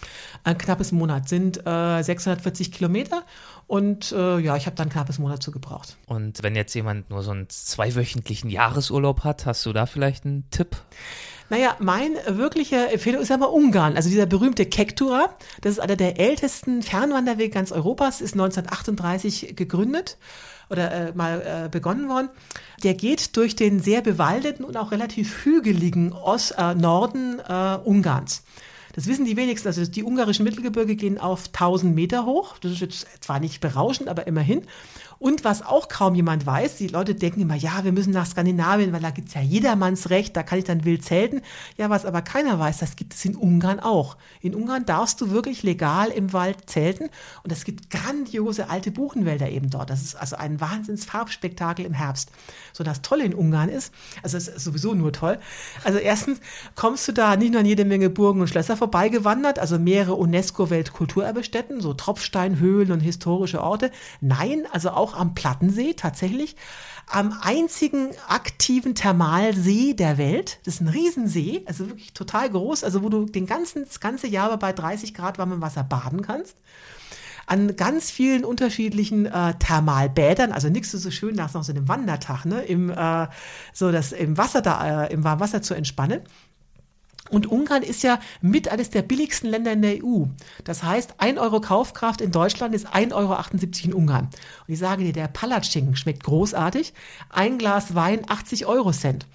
Ein knappes Monat, sind äh, 640 Kilometer. Und äh, ja, ich habe dann ein knappes Monat zu gebraucht. Und wenn jetzt jemand nur so einen zweiwöchentlichen Jahresurlaub hat, hast du da vielleicht einen Tipp? Naja, mein wirklicher Empfehlung ist mal Ungarn. Also dieser berühmte Kektura, das ist einer der ältesten Fernwanderwege ganz Europas, ist 1938 gegründet oder äh, mal äh, begonnen worden. Der geht durch den sehr bewaldeten und auch relativ hügeligen Ost, äh, Norden äh, Ungarns. Das wissen die wenigsten. Also die ungarischen Mittelgebirge gehen auf 1000 Meter hoch. Das ist jetzt zwar nicht berauschend, aber immerhin. Und was auch kaum jemand weiß, die Leute denken immer, ja, wir müssen nach Skandinavien, weil da gibt's ja jedermanns Recht, da kann ich dann wild zelten. Ja, was aber keiner weiß, das gibt es in Ungarn auch. In Ungarn darfst du wirklich legal im Wald zelten und es gibt grandiose alte Buchenwälder eben dort. Das ist also ein Wahnsinnsfarbspektakel im Herbst. So das Tolle in Ungarn ist, also es ist sowieso nur toll. Also erstens kommst du da nicht nur an jede Menge Burgen und Schlösser vorbeigewandert, also mehrere UNESCO-Weltkulturerbestätten, so Tropfsteinhöhlen und historische Orte. Nein, also auch auch am Plattensee tatsächlich, am einzigen aktiven Thermalsee der Welt. Das ist ein Riesensee, also wirklich total groß, also wo du den ganzen, das ganze Jahr bei 30 Grad warmem Wasser baden kannst an ganz vielen unterschiedlichen äh, Thermalbädern, also nichts so schön nach so einem Wandertag, ne, im, äh, so das im Wasser da, äh, im Warmwasser zu entspannen. Und Ungarn ist ja mit eines der billigsten Länder in der EU. Das heißt, ein Euro Kaufkraft in Deutschland ist 1,78 Euro in Ungarn. Und ich sage dir, der Palatschinken schmeckt großartig. Ein Glas Wein 80 Euro Cent.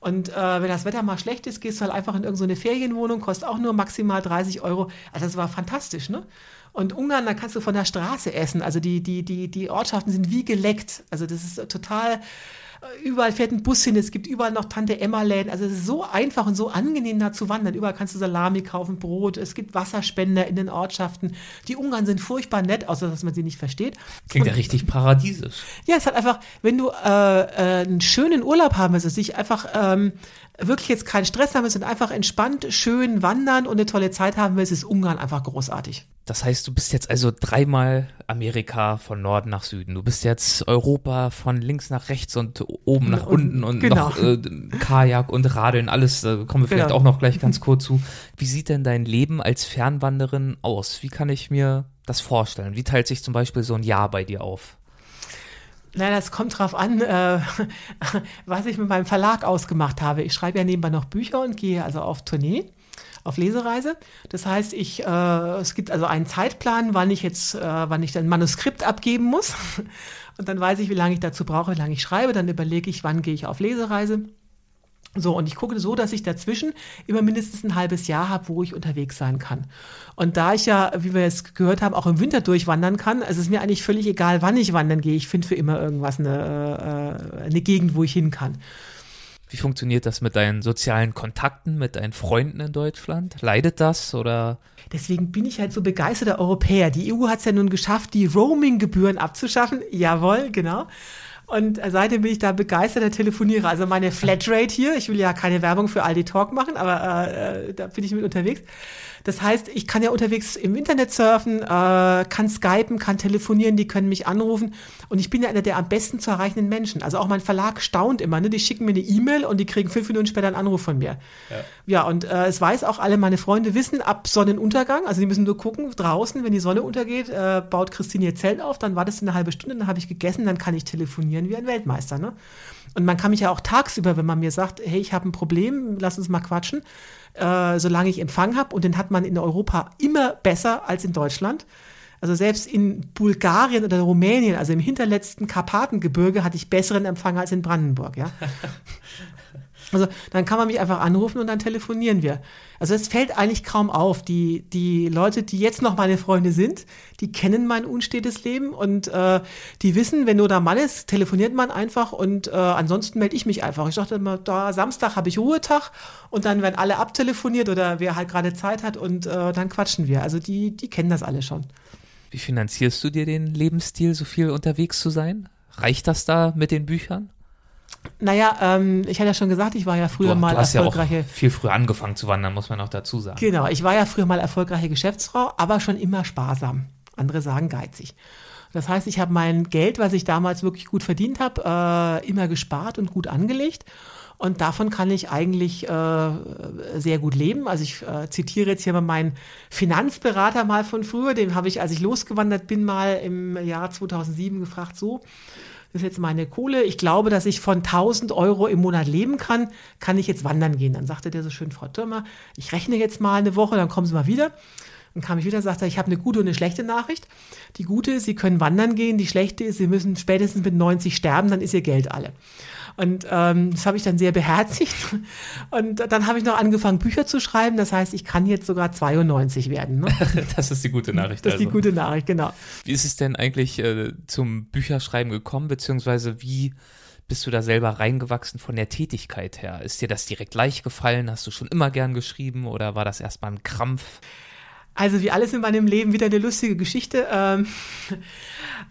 Und äh, wenn das Wetter mal schlecht ist, gehst du halt einfach in irgendeine Ferienwohnung, kostet auch nur maximal 30 Euro. Also das war fantastisch, ne? Und Ungarn, da kannst du von der Straße essen. Also die, die, die, die Ortschaften sind wie geleckt. Also das ist total Überall fährt ein Bus hin, es gibt überall noch Tante Emma-Läden. Also es ist so einfach und so angenehm da zu wandern. Überall kannst du Salami kaufen, Brot, es gibt Wasserspender in den Ortschaften. Die Ungarn sind furchtbar nett, außer dass man sie nicht versteht. Klingt ja richtig paradiesisch. Ja, es hat einfach, wenn du äh, äh, einen schönen Urlaub haben willst, sich einfach ähm, wirklich jetzt keinen Stress haben willst und einfach entspannt, schön wandern und eine tolle Zeit haben willst, ist Ungarn einfach großartig. Das heißt, du bist jetzt also dreimal Amerika von Norden nach Süden. Du bist jetzt Europa von links nach rechts und oben nach und, unten und genau. noch äh, Kajak und Radeln, alles äh, kommen wir vielleicht genau. auch noch gleich ganz kurz zu. Wie sieht denn dein Leben als Fernwanderin aus? Wie kann ich mir das vorstellen? Wie teilt sich zum Beispiel so ein Jahr bei dir auf? Na, das kommt drauf an, äh, [LAUGHS] was ich mit meinem Verlag ausgemacht habe. Ich schreibe ja nebenbei noch Bücher und gehe also auf Tournee auf Lesereise. Das heißt, ich, äh, es gibt also einen Zeitplan, wann ich jetzt, äh, wann ich dann Manuskript abgeben muss. [LAUGHS] Und dann weiß ich, wie lange ich dazu brauche, wie lange ich schreibe. Dann überlege ich, wann gehe ich auf Lesereise. So, und ich gucke so, dass ich dazwischen immer mindestens ein halbes Jahr habe, wo ich unterwegs sein kann. Und da ich ja, wie wir jetzt gehört haben, auch im Winter durchwandern kann, also ist mir eigentlich völlig egal, wann ich wandern gehe. Ich finde für immer irgendwas eine, äh, eine Gegend, wo ich hin kann. Wie funktioniert das mit deinen sozialen Kontakten, mit deinen Freunden in Deutschland? Leidet das oder? Deswegen bin ich halt so begeisterter Europäer. Die EU hat es ja nun geschafft, die Roaming-Gebühren abzuschaffen. Jawohl, genau. Und seitdem bin ich da begeisterter Telefonierer. Also meine Flatrate hier, ich will ja keine Werbung für Aldi Talk machen, aber äh, äh da bin ich mit unterwegs. Das heißt, ich kann ja unterwegs im Internet surfen, äh, kann skypen, kann telefonieren, die können mich anrufen und ich bin ja einer der am besten zu erreichenden Menschen. Also auch mein Verlag staunt immer, ne? die schicken mir eine E-Mail und die kriegen fünf Minuten später einen Anruf von mir. Ja, ja und äh, es weiß auch alle meine Freunde wissen, ab Sonnenuntergang, also die müssen nur gucken, draußen, wenn die Sonne untergeht, äh, baut Christine ihr Zelt auf, dann wartest du eine halbe Stunde, dann habe ich gegessen, dann kann ich telefonieren wie ein Weltmeister. Ne? Und man kann mich ja auch tagsüber, wenn man mir sagt, hey, ich habe ein Problem, lass uns mal quatschen, äh, solange ich Empfang habe. Und den hat man in Europa immer besser als in Deutschland. Also selbst in Bulgarien oder Rumänien, also im hinterletzten Karpatengebirge, hatte ich besseren Empfang als in Brandenburg, ja. [LAUGHS] Also dann kann man mich einfach anrufen und dann telefonieren wir. Also es fällt eigentlich kaum auf. Die, die Leute, die jetzt noch meine Freunde sind, die kennen mein unstetes Leben und äh, die wissen, wenn nur da Mann ist, telefoniert man einfach und äh, ansonsten melde ich mich einfach. Ich dachte immer, da Samstag habe ich Ruhetag und dann werden alle abtelefoniert oder wer halt gerade Zeit hat und äh, dann quatschen wir. Also die, die kennen das alle schon. Wie finanzierst du dir den Lebensstil, so viel unterwegs zu sein? Reicht das da mit den Büchern? Naja, ähm, ich hatte ja schon gesagt, ich war ja früher du, mal du hast erfolgreiche. Ja auch viel früher angefangen zu wandern, muss man auch dazu sagen. Genau, ich war ja früher mal erfolgreiche Geschäftsfrau, aber schon immer sparsam. Andere sagen geizig. Das heißt, ich habe mein Geld, was ich damals wirklich gut verdient habe, äh, immer gespart und gut angelegt. Und davon kann ich eigentlich äh, sehr gut leben. Also ich äh, zitiere jetzt hier mal meinen Finanzberater mal von früher. Den habe ich, als ich losgewandert bin, mal im Jahr 2007 gefragt, so, das ist jetzt meine Kohle, ich glaube, dass ich von 1000 Euro im Monat leben kann, kann ich jetzt wandern gehen. Dann sagte der so schön, Frau Türmer, ich rechne jetzt mal eine Woche, dann kommen Sie mal wieder. Dann kam ich wieder, sagte, ich habe eine gute und eine schlechte Nachricht. Die gute ist, Sie können wandern gehen. Die schlechte ist, Sie müssen spätestens mit 90 sterben, dann ist Ihr Geld alle. Und ähm, das habe ich dann sehr beherzigt. Und dann habe ich noch angefangen, Bücher zu schreiben. Das heißt, ich kann jetzt sogar 92 werden. Ne? [LAUGHS] das ist die gute Nachricht. Das ist also. die gute Nachricht, genau. Wie ist es denn eigentlich äh, zum Bücherschreiben gekommen, beziehungsweise wie bist du da selber reingewachsen von der Tätigkeit her? Ist dir das direkt leicht gefallen? Hast du schon immer gern geschrieben oder war das erstmal ein Krampf? Also wie alles in meinem Leben wieder eine lustige Geschichte. Ähm,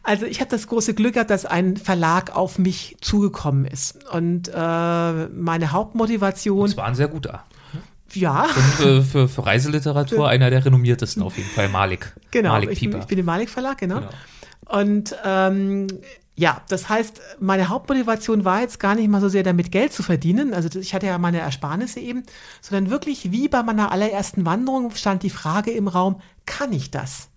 also ich habe das große Glück gehabt, dass ein Verlag auf mich zugekommen ist. Und äh, meine Hauptmotivation. Das war ein sehr guter. Ja. Für, für, für, Reiseliteratur [LAUGHS] einer der renommiertesten auf jeden Fall, Malik. Genau, Malik ich, bin, ich bin im Malik Verlag, genau. genau. Und ähm, ja, das heißt, meine Hauptmotivation war jetzt gar nicht mal so sehr damit Geld zu verdienen, also ich hatte ja meine Ersparnisse eben, sondern wirklich wie bei meiner allerersten Wanderung stand die Frage im Raum, kann ich das?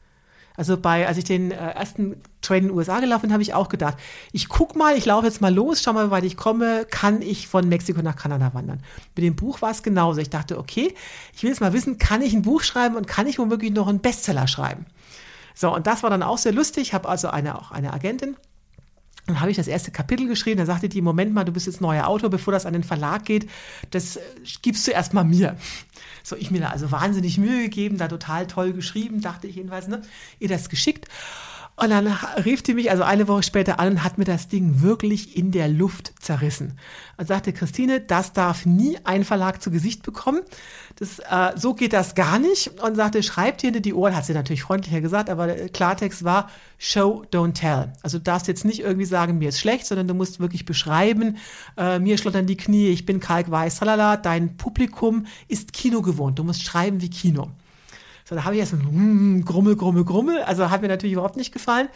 Also bei, als ich den äh, ersten Train in den USA gelaufen bin, habe ich auch gedacht, ich guck mal, ich laufe jetzt mal los, schau mal, wie weit ich komme, kann ich von Mexiko nach Kanada wandern. Mit dem Buch war es genauso. Ich dachte, okay, ich will jetzt mal wissen, kann ich ein Buch schreiben und kann ich womöglich noch einen Bestseller schreiben? So, und das war dann auch sehr lustig. Ich habe also eine, auch eine Agentin. Dann habe ich das erste Kapitel geschrieben, da sagte die, Moment mal, du bist jetzt neuer Autor, bevor das an den Verlag geht, das äh, gibst du erst mal mir. So, ich mir da also wahnsinnig Mühe gegeben, da total toll geschrieben, dachte ich jedenfalls, ne? Ihr das geschickt. Und dann rief die mich also eine Woche später an und hat mir das Ding wirklich in der Luft zerrissen. Und sagte, Christine, das darf nie ein Verlag zu Gesicht bekommen. Das, äh, so geht das gar nicht. Und sagte, schreibt dir hinter die Ohren, hat sie natürlich freundlicher gesagt, aber der Klartext war Show, don't tell. Also du darfst jetzt nicht irgendwie sagen, mir ist schlecht, sondern du musst wirklich beschreiben, äh, mir schlottern die Knie, ich bin kalkweiß, halala, dein Publikum ist Kino gewohnt. Du musst schreiben wie Kino. So, da habe ich erst so, mm, Grummel, Grummel, Grummel. Also hat mir natürlich überhaupt nicht gefallen.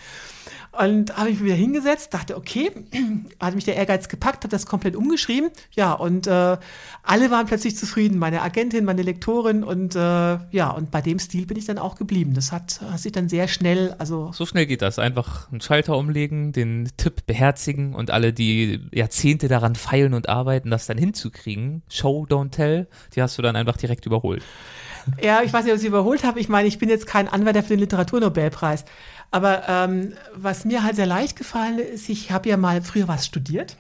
Und habe ich mich wieder hingesetzt, dachte, okay, [CLEARS THROAT] hat mich der Ehrgeiz gepackt, habe das komplett umgeschrieben. Ja, und äh, alle waren plötzlich zufrieden, meine Agentin, meine Lektorin und äh, ja, und bei dem Stil bin ich dann auch geblieben. Das hat, hat sich dann sehr schnell, also. So schnell geht das. Einfach einen Schalter umlegen, den Tipp beherzigen und alle, die Jahrzehnte daran feilen und arbeiten, das dann hinzukriegen. Show, don't tell, die hast du dann einfach direkt überholt. Ja, ich weiß nicht, ob ich sie überholt habe. Ich meine, ich bin jetzt kein Anwärter für den Literaturnobelpreis. Aber ähm, was mir halt sehr leicht gefallen ist, ich habe ja mal früher was studiert.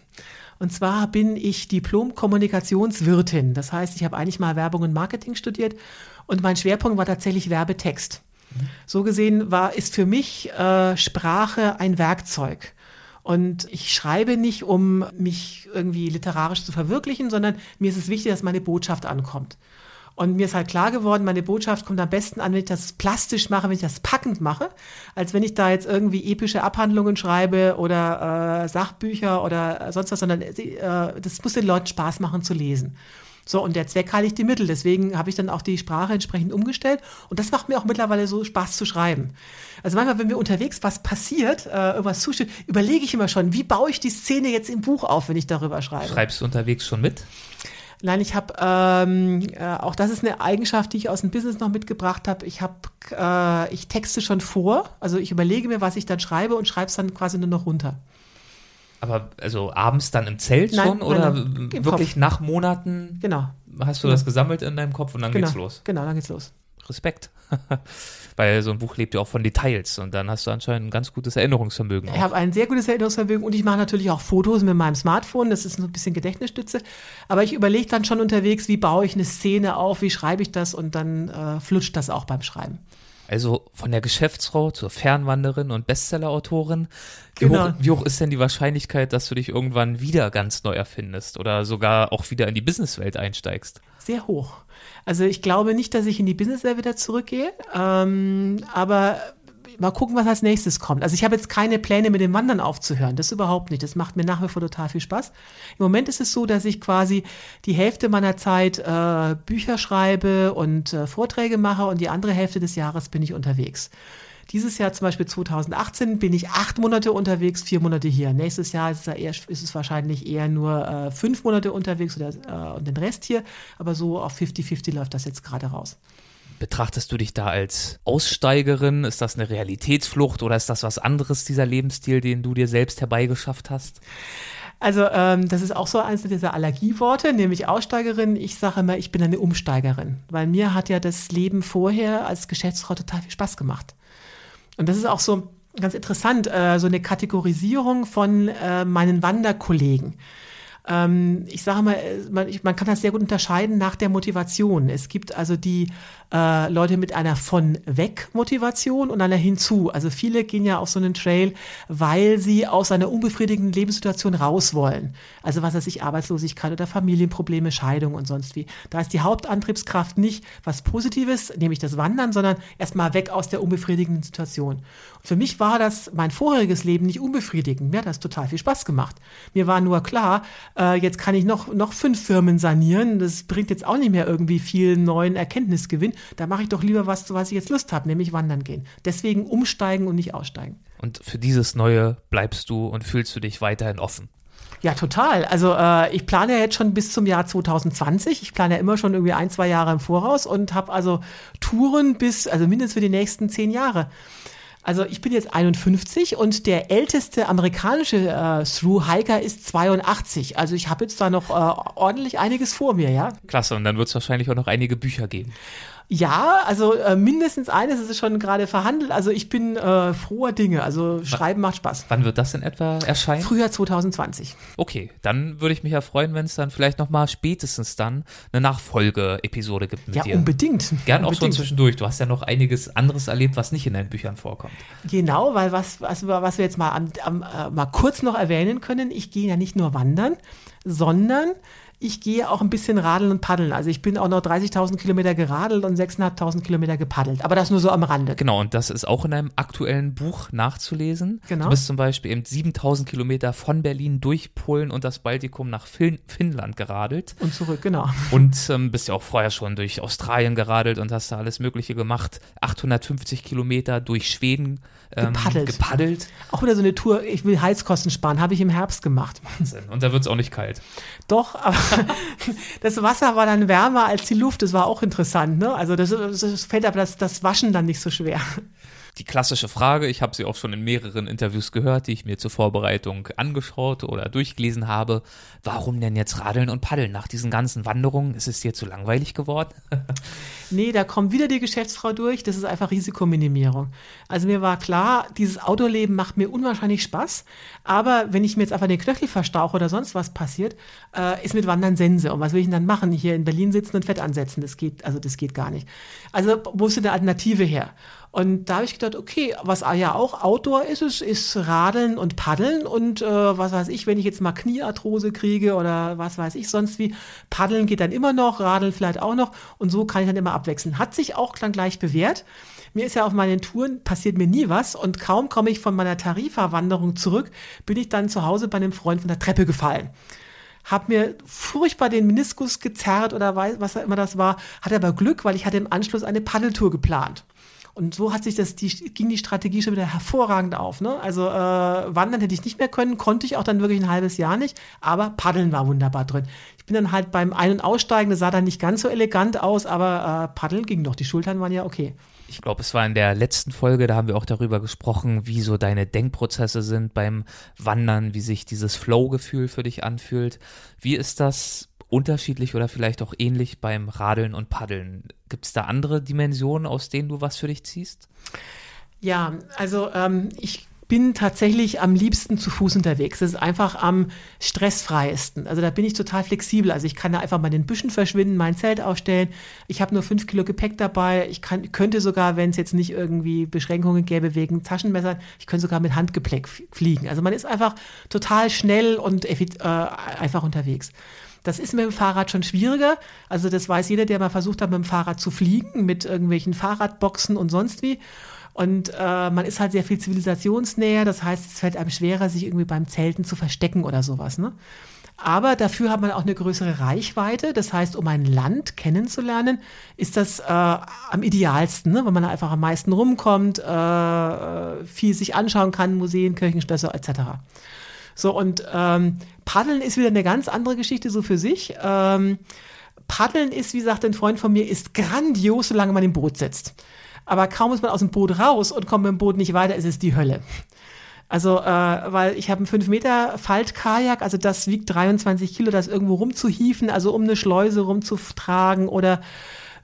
Und zwar bin ich Diplom-Kommunikationswirtin. Das heißt, ich habe eigentlich mal Werbung und Marketing studiert und mein Schwerpunkt war tatsächlich Werbetext. So gesehen war, ist für mich äh, Sprache ein Werkzeug. Und ich schreibe nicht, um mich irgendwie literarisch zu verwirklichen, sondern mir ist es wichtig, dass meine Botschaft ankommt. Und mir ist halt klar geworden, meine Botschaft kommt am besten an, wenn ich das plastisch mache, wenn ich das packend mache, als wenn ich da jetzt irgendwie epische Abhandlungen schreibe oder äh, Sachbücher oder sonst was, sondern äh, das muss den Leuten Spaß machen zu lesen. So, und der Zweck heiligt die Mittel. Deswegen habe ich dann auch die Sprache entsprechend umgestellt. Und das macht mir auch mittlerweile so Spaß zu schreiben. Also manchmal, wenn mir unterwegs was passiert, äh, irgendwas zusteht, überlege ich immer schon, wie baue ich die Szene jetzt im Buch auf, wenn ich darüber schreibe. Schreibst du unterwegs schon mit? Nein, ich habe, ähm, äh, auch das ist eine Eigenschaft, die ich aus dem Business noch mitgebracht habe. Ich habe, äh, ich texte schon vor, also ich überlege mir, was ich dann schreibe und schreibe es dann quasi nur noch runter. Aber also abends dann im Zelt Nein, schon oder nein, wirklich Kopf. nach Monaten Genau, hast du Genau. das gesammelt in deinem Kopf und dann genau, geht's los? genau, dann geht's los. Respekt. [LAUGHS] Weil so ein Buch lebt ja auch von Details und dann hast du anscheinend ein ganz gutes Erinnerungsvermögen. Ich habe ein sehr gutes Erinnerungsvermögen und ich mache natürlich auch Fotos mit meinem Smartphone. Das ist so ein bisschen Gedächtnisstütze. Aber ich überlege dann schon unterwegs, wie baue ich eine Szene auf, wie schreibe ich das und dann äh, flutscht das auch beim Schreiben. Also von der Geschäftsfrau zur Fernwanderin und Bestsellerautorin. Wie, Genau. hoch, wie hoch ist denn die Wahrscheinlichkeit, dass du dich irgendwann wieder ganz neu erfindest oder sogar auch wieder in die Businesswelt einsteigst? Sehr hoch. Also ich glaube nicht, dass ich in die Businesswelt wieder zurückgehe, ähm, aber mal gucken, was als nächstes kommt. Also ich habe jetzt keine Pläne, mit dem Wandern aufzuhören. Das überhaupt nicht. Das macht mir nach wie vor total viel Spaß. Im Moment ist es so, dass ich quasi die Hälfte meiner Zeit äh, Bücher schreibe und äh, Vorträge mache und die andere Hälfte des Jahres bin ich unterwegs. Dieses Jahr zum Beispiel 2018 bin ich acht Monate unterwegs, vier Monate hier. Nächstes Jahr ist es, eher, ist es wahrscheinlich eher nur äh, fünf Monate unterwegs oder, äh, und den Rest hier. Aber so auf 50-50 läuft das jetzt gerade raus. Betrachtest du dich da als Aussteigerin? Ist das eine Realitätsflucht oder ist das was anderes, dieser Lebensstil, den du dir selbst herbeigeschafft hast? Also ähm, das ist auch so eines dieser Allergieworte, nämlich Aussteigerin. Ich sage immer, ich bin eine Umsteigerin, weil mir hat ja das Leben vorher als Geschäftsfrau total viel Spaß gemacht. Und das ist auch so ganz interessant, äh, so eine Kategorisierung von äh, meinen Wanderkollegen. Ähm, ich sage mal, äh, man, ich, man kann das sehr gut unterscheiden nach der Motivation. Es gibt also die äh, Leute mit einer von weg Motivation und einer hinzu. Also viele gehen ja auf so einen Trail, weil sie aus einer unbefriedigenden Lebenssituation raus wollen. Also was weiß ich, Arbeitslosigkeit oder Familienprobleme, Scheidung und sonst wie. Da ist die Hauptantriebskraft nicht was Positives, nämlich das Wandern, sondern erstmal weg aus der unbefriedigenden Situation. Und für mich war das mein vorheriges Leben nicht unbefriedigend. Mir hat das total viel Spaß gemacht. Mir war nur klar, äh, jetzt kann ich noch, noch fünf Firmen sanieren. Das bringt jetzt auch nicht mehr irgendwie viel neuen Erkenntnisgewinn. Da mache ich doch lieber was, zu was ich jetzt Lust habe, nämlich wandern gehen. Deswegen umsteigen und nicht aussteigen. Und für dieses Neue bleibst du und fühlst du dich weiterhin offen. Ja, total. Also äh, ich plane ja jetzt schon bis zum Jahr 2020. Ich plane ja immer schon irgendwie ein, zwei Jahre im Voraus und habe also Touren bis, also mindestens für die nächsten zehn Jahre. Also ich bin jetzt 51 und der älteste amerikanische äh, Through-Hiker ist 82. Also ich habe jetzt da noch äh, ordentlich einiges vor mir, ja. Klasse, und dann wird es wahrscheinlich auch noch einige Bücher geben. Ja, also äh, mindestens eines ist schon gerade verhandelt. Also ich bin äh, froher Dinge. Also Schreiben macht Spaß. Wann wird das in etwa erscheinen? Frühjahr 2020. Okay, dann würde ich mich ja freuen, wenn es dann vielleicht nochmal spätestens dann eine Nachfolge-Episode gibt mit ja, dir. Ja, unbedingt. Gern auch schon zwischendurch. Du hast ja noch einiges anderes erlebt, was nicht in deinen Büchern vorkommt. Genau, weil was, was, was wir jetzt mal, am, am, äh, mal kurz noch erwähnen können, ich gehe ja nicht nur wandern, sondern ich gehe auch ein bisschen radeln und paddeln. Also ich bin auch noch 30.000 Kilometer geradelt und 6.500 Kilometer gepaddelt. Aber das nur so am Rande. Genau, und das ist auch in einem aktuellen Buch nachzulesen. Genau. Du bist zum Beispiel eben 7.000 Kilometer von Berlin durch Polen und das Baltikum nach fin Finnland geradelt. Und zurück, genau. Und ähm, bist ja auch vorher schon durch Australien geradelt und hast da alles Mögliche gemacht. 850 Kilometer durch Schweden ähm, gepaddelt. gepaddelt. Auch wieder so eine Tour, ich will Heizkosten sparen, habe ich im Herbst gemacht. Wahnsinn. Und da wird es auch nicht kalt. Doch, aber [LAUGHS] das Wasser war dann wärmer als die Luft. Das war auch interessant. Ne? Also das, das fällt aber das, das Waschen dann nicht so schwer. Die klassische Frage, ich habe sie auch schon in mehreren Interviews gehört, die ich mir zur Vorbereitung angeschaut oder durchgelesen habe. Warum denn jetzt Radeln und Paddeln? Nach diesen ganzen Wanderungen ist es dir zu langweilig geworden? [LAUGHS] nee, da kommt wieder die Geschäftsfrau durch. Das ist einfach Risikominimierung. Also mir war klar, dieses Autoleben macht mir unwahrscheinlich Spaß. Aber wenn ich mir jetzt einfach den Knöchel verstauche oder sonst was passiert, äh, ist mit Wandern Sense. Und was will ich denn dann machen? Hier in Berlin sitzen und Fett ansetzen. Das geht, also das geht gar nicht. Also wo ist denn eine Alternative her? Und da habe ich gedacht, okay, was ja auch Outdoor ist, ist, ist Radeln und Paddeln und äh, was weiß ich, wenn ich jetzt mal Kniearthrose kriege oder was weiß ich sonst wie, Paddeln geht dann immer noch, Radeln vielleicht auch noch und so kann ich dann immer abwechseln. Hat sich auch dann gleich bewährt. Mir ist ja auf meinen Touren passiert mir nie was und kaum komme ich von meiner Tarifa-Wanderung zurück, bin ich dann zu Hause bei einem Freund von der Treppe gefallen hab mir furchtbar den Meniskus gezerrt oder was immer das war, hatte aber Glück, weil ich hatte im Anschluss eine Paddeltour geplant. Und so hat sich das, die, ging die Strategie schon wieder hervorragend auf. Ne? Also äh, wandern hätte ich nicht mehr können, konnte ich auch dann wirklich ein halbes Jahr nicht, aber paddeln war wunderbar drin. Ich bin dann halt beim Ein- und Aussteigen, das sah dann nicht ganz so elegant aus, aber äh, paddeln ging doch, die Schultern waren ja okay. Ich glaube, es war in der letzten Folge, da haben wir auch darüber gesprochen, wie so deine Denkprozesse sind beim Wandern, wie sich dieses Flow-Gefühl für dich anfühlt. Wie ist das unterschiedlich oder vielleicht auch ähnlich beim Radeln und Paddeln? Gibt es da andere Dimensionen, aus denen du was für dich ziehst? Ja, also ähm, ich bin tatsächlich am liebsten zu Fuß unterwegs. Das ist einfach am stressfreiesten. Also da bin ich total flexibel. Also ich kann da einfach mal in den Büschen verschwinden, mein Zelt aufstellen. Ich habe nur fünf Kilo Gepäck dabei. Ich kann, könnte sogar, wenn es jetzt nicht irgendwie Beschränkungen gäbe wegen Taschenmessern, ich könnte sogar mit Handgepäck fliegen. Also man ist einfach total schnell und äh, einfach unterwegs. Das ist mit dem Fahrrad schon schwieriger. Also das weiß jeder, der mal versucht hat, mit dem Fahrrad zu fliegen, mit irgendwelchen Fahrradboxen und sonst wie. Und äh, man ist halt sehr viel zivilisationsnäher. Das heißt, es fällt einem schwerer, sich irgendwie beim Zelten zu verstecken oder sowas. Ne? Aber dafür hat man auch eine größere Reichweite. Das heißt, um ein Land kennenzulernen, ist das äh, am idealsten, ne? weil man einfach am meisten rumkommt, äh, viel sich anschauen kann, Museen, Kirchenschlösser etc. So, und ähm, Paddeln ist wieder eine ganz andere Geschichte so für sich. Ähm, Paddeln ist, wie sagt ein Freund von mir, ist grandios, solange man im Boot sitzt. Aber kaum ist man aus dem Boot raus und kommt mit dem Boot nicht weiter, ist es die Hölle. Also, äh, weil ich habe einen 5 Meter Faltkajak, also das wiegt 23 Kilo, das irgendwo rumzuhieven, also um eine Schleuse rumzutragen oder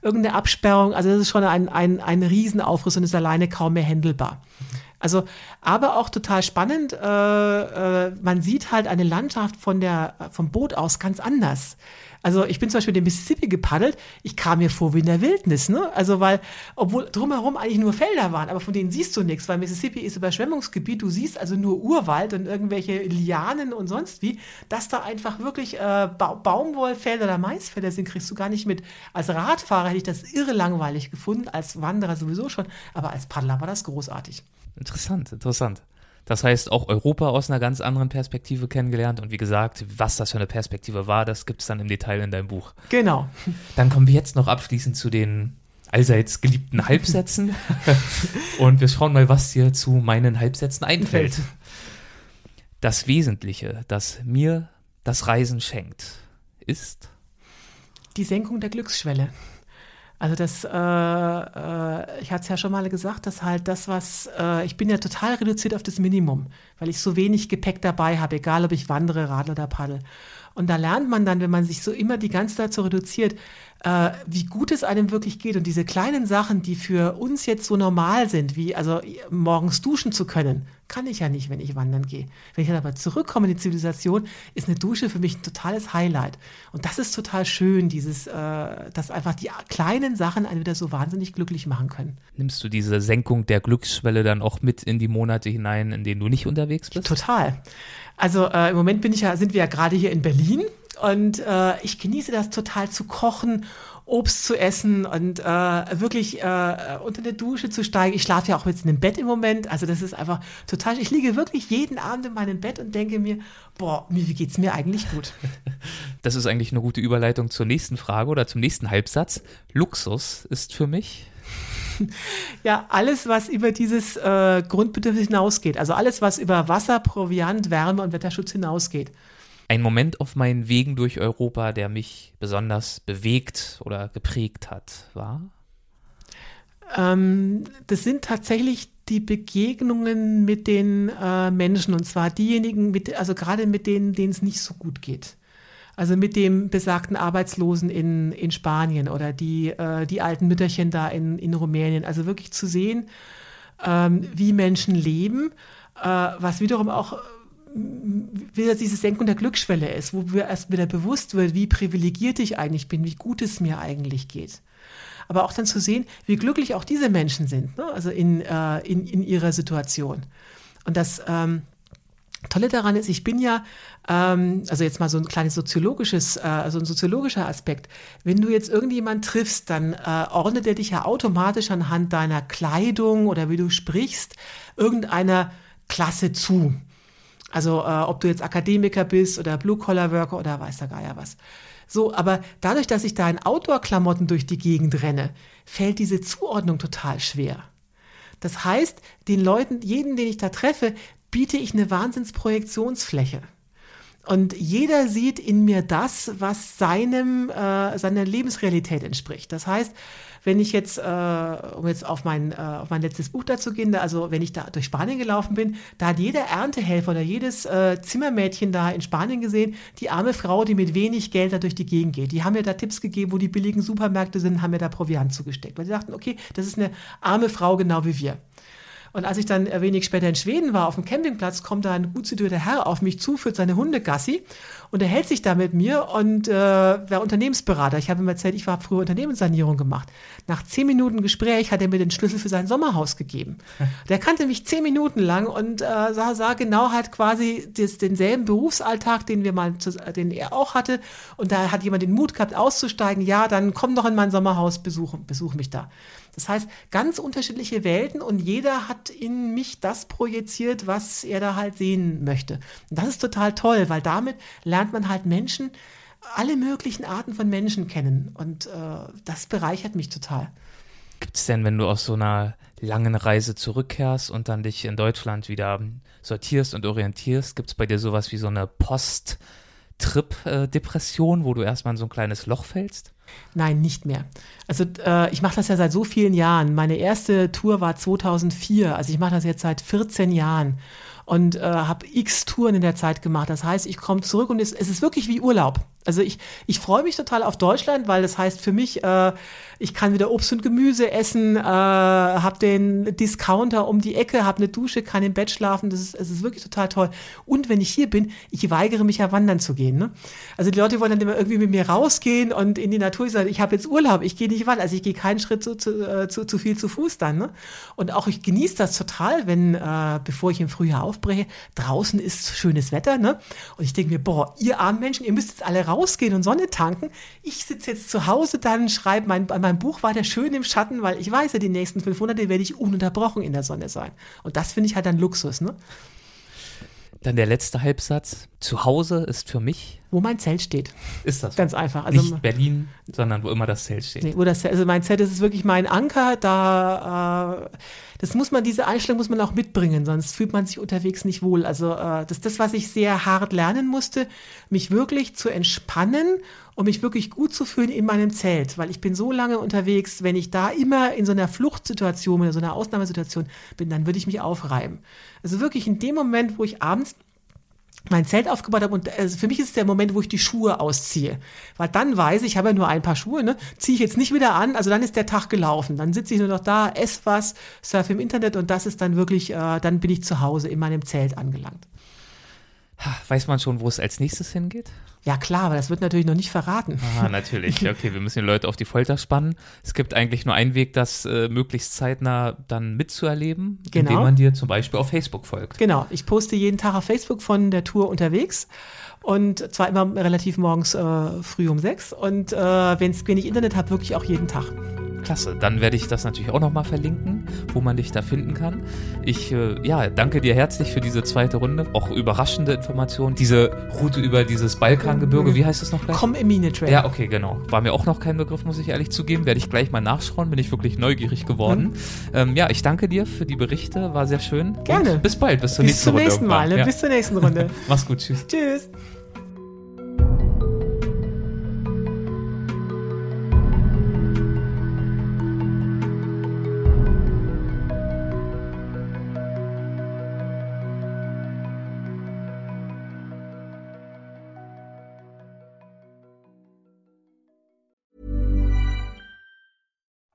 irgendeine Absperrung. Also das ist schon ein, ein, ein Riesenaufriss und ist alleine kaum mehr händelbar. Also, aber auch total spannend, äh, äh, man sieht halt eine Landschaft von der, vom Boot aus ganz anders. Also ich bin zum Beispiel den Mississippi gepaddelt, ich kam mir vor wie in der Wildnis, ne? Also weil, obwohl drumherum eigentlich nur Felder waren, aber von denen siehst du nichts, weil Mississippi ist Überschwemmungsgebiet, du siehst also nur Urwald und irgendwelche Lianen und sonst wie, dass da einfach wirklich äh, ba Baumwollfelder oder Maisfelder sind, kriegst du gar nicht mit. Als Radfahrer hätte ich das irre langweilig gefunden, als Wanderer sowieso schon, aber als Paddler war das großartig. Interessant, interessant. Das heißt, auch Europa aus einer ganz anderen Perspektive kennengelernt. Und wie gesagt, was das für eine Perspektive war, das gibt es dann im Detail in deinem Buch. Genau. Dann kommen wir jetzt noch abschließend zu den allseits geliebten Halbsätzen. [LAUGHS] Und wir schauen mal, was dir zu meinen Halbsätzen einfällt. Das Wesentliche, das mir das Reisen schenkt, ist die Senkung der Glücksschwelle. Also das, äh, äh, ich hatte es ja schon mal gesagt, dass halt das, was, äh, ich bin ja total reduziert auf das Minimum, weil ich so wenig Gepäck dabei habe, egal ob ich wandere, radle oder paddel. Und da lernt man dann, wenn man sich so immer die ganze Zeit so reduziert, äh, wie gut es einem wirklich geht. Und diese kleinen Sachen, die für uns jetzt so normal sind, wie also morgens duschen zu können, kann ich ja nicht, wenn ich wandern gehe. Wenn ich dann aber zurückkomme in die Zivilisation, ist eine Dusche für mich ein totales Highlight. Und das ist total schön, dieses, äh, dass einfach die kleinen Sachen einen wieder so wahnsinnig glücklich machen können. Nimmst du diese Senkung der Glücksschwelle dann auch mit in die Monate hinein, in denen du nicht unterwegs bist? Total. Also äh, im Moment bin ich ja, sind wir ja gerade hier in Berlin und äh, ich genieße das total zu kochen, Obst zu essen und äh, wirklich äh, unter der Dusche zu steigen. Ich schlafe ja auch jetzt in einem Bett im Moment. Also das ist einfach total. Ich liege wirklich jeden Abend in meinem Bett und denke mir, boah, wie geht's mir eigentlich gut? [LAUGHS] Das ist eigentlich eine gute Überleitung zur nächsten Frage oder zum nächsten Halbsatz. Luxus ist für mich ja, alles, was über dieses äh, Grundbedürfnis hinausgeht. Also alles, was über Wasser, Proviant, Wärme und Wetterschutz hinausgeht. Ein Moment auf meinen Wegen durch Europa, der mich besonders bewegt oder geprägt hat, war? Ähm, das sind tatsächlich die Begegnungen mit den äh, Menschen und zwar diejenigen, mit, also gerade mit denen, denen es nicht so gut geht. Also mit dem besagten Arbeitslosen in, in Spanien oder die, äh, die alten Mütterchen da in, in Rumänien. Also wirklich zu sehen, ähm, wie Menschen leben, äh, was wiederum auch wieder diese Senkung der Glücksschwelle ist, wo mir erst wieder bewusst wird, wie privilegiert ich eigentlich bin, wie gut es mir eigentlich geht. Aber auch dann zu sehen, wie glücklich auch diese Menschen sind, ne? also in, äh, in, in ihrer Situation. Und das, ähm, Tolle daran ist, ich bin ja, ähm, also jetzt mal so ein kleines soziologisches, äh, also ein soziologischer Aspekt. Wenn du jetzt irgendjemand triffst, dann äh, ordnet er dich ja automatisch anhand deiner Kleidung oder wie du sprichst, irgendeiner Klasse zu. Also äh, ob du jetzt Akademiker bist oder Blue-Collar-Worker oder weiß der Geier was. So, aber dadurch, dass ich da in Outdoor-Klamotten durch die Gegend renne, fällt diese Zuordnung total schwer. Das heißt, den Leuten, jeden, den ich da treffe, biete ich eine Wahnsinnsprojektionsfläche. Und jeder sieht in mir das, was seinem, äh, seiner Lebensrealität entspricht. Das heißt, wenn ich jetzt, äh, um jetzt auf mein, äh, auf mein letztes Buch dazu gehen, also wenn ich da durch Spanien gelaufen bin, da hat jeder Erntehelfer oder jedes äh, Zimmermädchen da in Spanien gesehen, die arme Frau, die mit wenig Geld da durch die Gegend geht. Die haben mir da Tipps gegeben, wo die billigen Supermärkte sind, haben mir da Proviant zugesteckt. Weil sie dachten, okay, das ist eine arme Frau genau wie wir. Und als ich dann wenig später in Schweden war, auf dem Campingplatz, kommt da ein gut situierter Herr auf mich zu, führt seine Hunde Gassi und er hält sich da mit mir und äh, war Unternehmensberater. Ich habe ihm erzählt, ich habe früher Unternehmenssanierung gemacht. Nach zehn Minuten Gespräch hat er mir den Schlüssel für sein Sommerhaus gegeben. [LAUGHS] Der kannte mich zehn Minuten lang und äh, sah, sah genau halt quasi das, denselben Berufsalltag, den wir mal, den er auch hatte. Und da hat jemand den Mut gehabt, auszusteigen. Ja, dann komm doch in mein Sommerhaus, besuch, besuch mich da. Das heißt, ganz unterschiedliche Welten und jeder hat in mich das projiziert, was er da halt sehen möchte. Und das ist total toll, weil damit lernt man halt Menschen, alle möglichen Arten von Menschen kennen. Und äh, das bereichert mich total. Gibt es denn, wenn du aus so einer langen Reise zurückkehrst und dann dich in Deutschland wieder sortierst und orientierst, gibt es bei dir sowas wie so eine Post-Trip-Depression, wo du erstmal in so ein kleines Loch fällst? Nein, nicht mehr. Also äh, ich mache das ja seit so vielen Jahren. Meine erste Tour war 2004, also ich mache das jetzt seit 14 Jahren und äh, habe x Touren in der Zeit gemacht. Das heißt, ich komme zurück und es, es ist wirklich wie Urlaub. Also ich, ich freue mich total auf Deutschland, weil das heißt für mich, äh, ich kann wieder Obst und Gemüse essen, äh, habe den Discounter um die Ecke, habe eine Dusche, kann im Bett schlafen. Das ist, es ist wirklich total toll. Und wenn ich hier bin, ich weigere mich ja wandern zu gehen. Ne? Also die Leute wollen dann immer irgendwie mit mir rausgehen und in die Natur. Ich sage, ich habe jetzt Urlaub, ich gehe nicht wandern. Also ich gehe keinen Schritt zu, zu, äh, zu, zu viel zu Fuß dann. Ne? Und auch ich genieße das total, wenn, äh, bevor ich im Frühjahr aufbreche, draußen ist schönes Wetter. Ne? Und ich denke mir, boah, ihr armen Menschen, ihr müsst jetzt alle raus rausgehen und Sonne tanken. Ich sitze jetzt zu Hause dann, schreibe mein, mein Buch weiter schön im Schatten, weil ich weiß ja, die nächsten 500 werde ich ununterbrochen in der Sonne sein. Und das finde ich halt dann Luxus, ne? Dann der letzte Halbsatz. Zu Hause ist für mich. Wo mein Zelt steht. Ist das? Ganz einfach. Also, Nicht Berlin, sondern wo immer das Zelt steht. Nee, wo das, also mein Zelt ist wirklich mein Anker. Da, äh, das muss man, diese Einstellung muss man auch mitbringen, sonst fühlt man sich unterwegs nicht wohl. Also äh, das ist das, was ich sehr hart lernen musste, mich wirklich zu entspannen und mich wirklich gut zu fühlen in meinem Zelt, weil ich bin so lange unterwegs, wenn ich da immer in so einer Fluchtsituation oder so einer Ausnahmesituation bin, dann würde ich mich aufreiben. Also wirklich in dem Moment, wo ich abends mein Zelt aufgebaut habe und also für mich ist es der Moment, wo ich die Schuhe ausziehe. Weil dann weiß ich, ich habe ja nur ein paar Schuhe, ne? Ziehe ich jetzt nicht wieder an, also dann ist der Tag gelaufen. Dann sitze ich nur noch da, esse was, surfe im Internet und das ist dann wirklich, äh, dann bin ich zu Hause in meinem Zelt angelangt. Weiß man schon, wo es als nächstes hingeht? Ja klar, aber das wird natürlich noch nicht verraten. Ah, natürlich. Okay, wir müssen die Leute auf die Folter spannen. Es gibt eigentlich nur einen Weg, das äh, möglichst zeitnah dann mitzuerleben, Genau. indem man dir zum Beispiel auf Facebook folgt. Genau, ich poste jeden Tag auf Facebook von der Tour unterwegs und zwar immer relativ morgens äh, früh um sechs und äh, wenn ich Internet habe, wirklich auch jeden Tag. Klasse. Dann werde ich das natürlich auch nochmal verlinken, wo man dich da finden kann. Ich äh, ja, danke dir herzlich für diese zweite Runde. Auch überraschende Informationen. Diese Route über dieses Balkangebirge, wie heißt das noch gleich? Komm im Mine-Trail. Ja, okay, genau. War mir auch noch kein Begriff, muss ich ehrlich zugeben. Werde ich gleich mal nachschauen, bin ich wirklich neugierig geworden. Ähm, ja, ich danke dir für die Berichte, war sehr schön. Gerne. Und bis bald, bis zur Bis nächsten zum Runde. nächsten Mal, ne? irgendwann. bis zur nächsten Runde. [LAUGHS] Mach's gut, tschüss. Tschüss.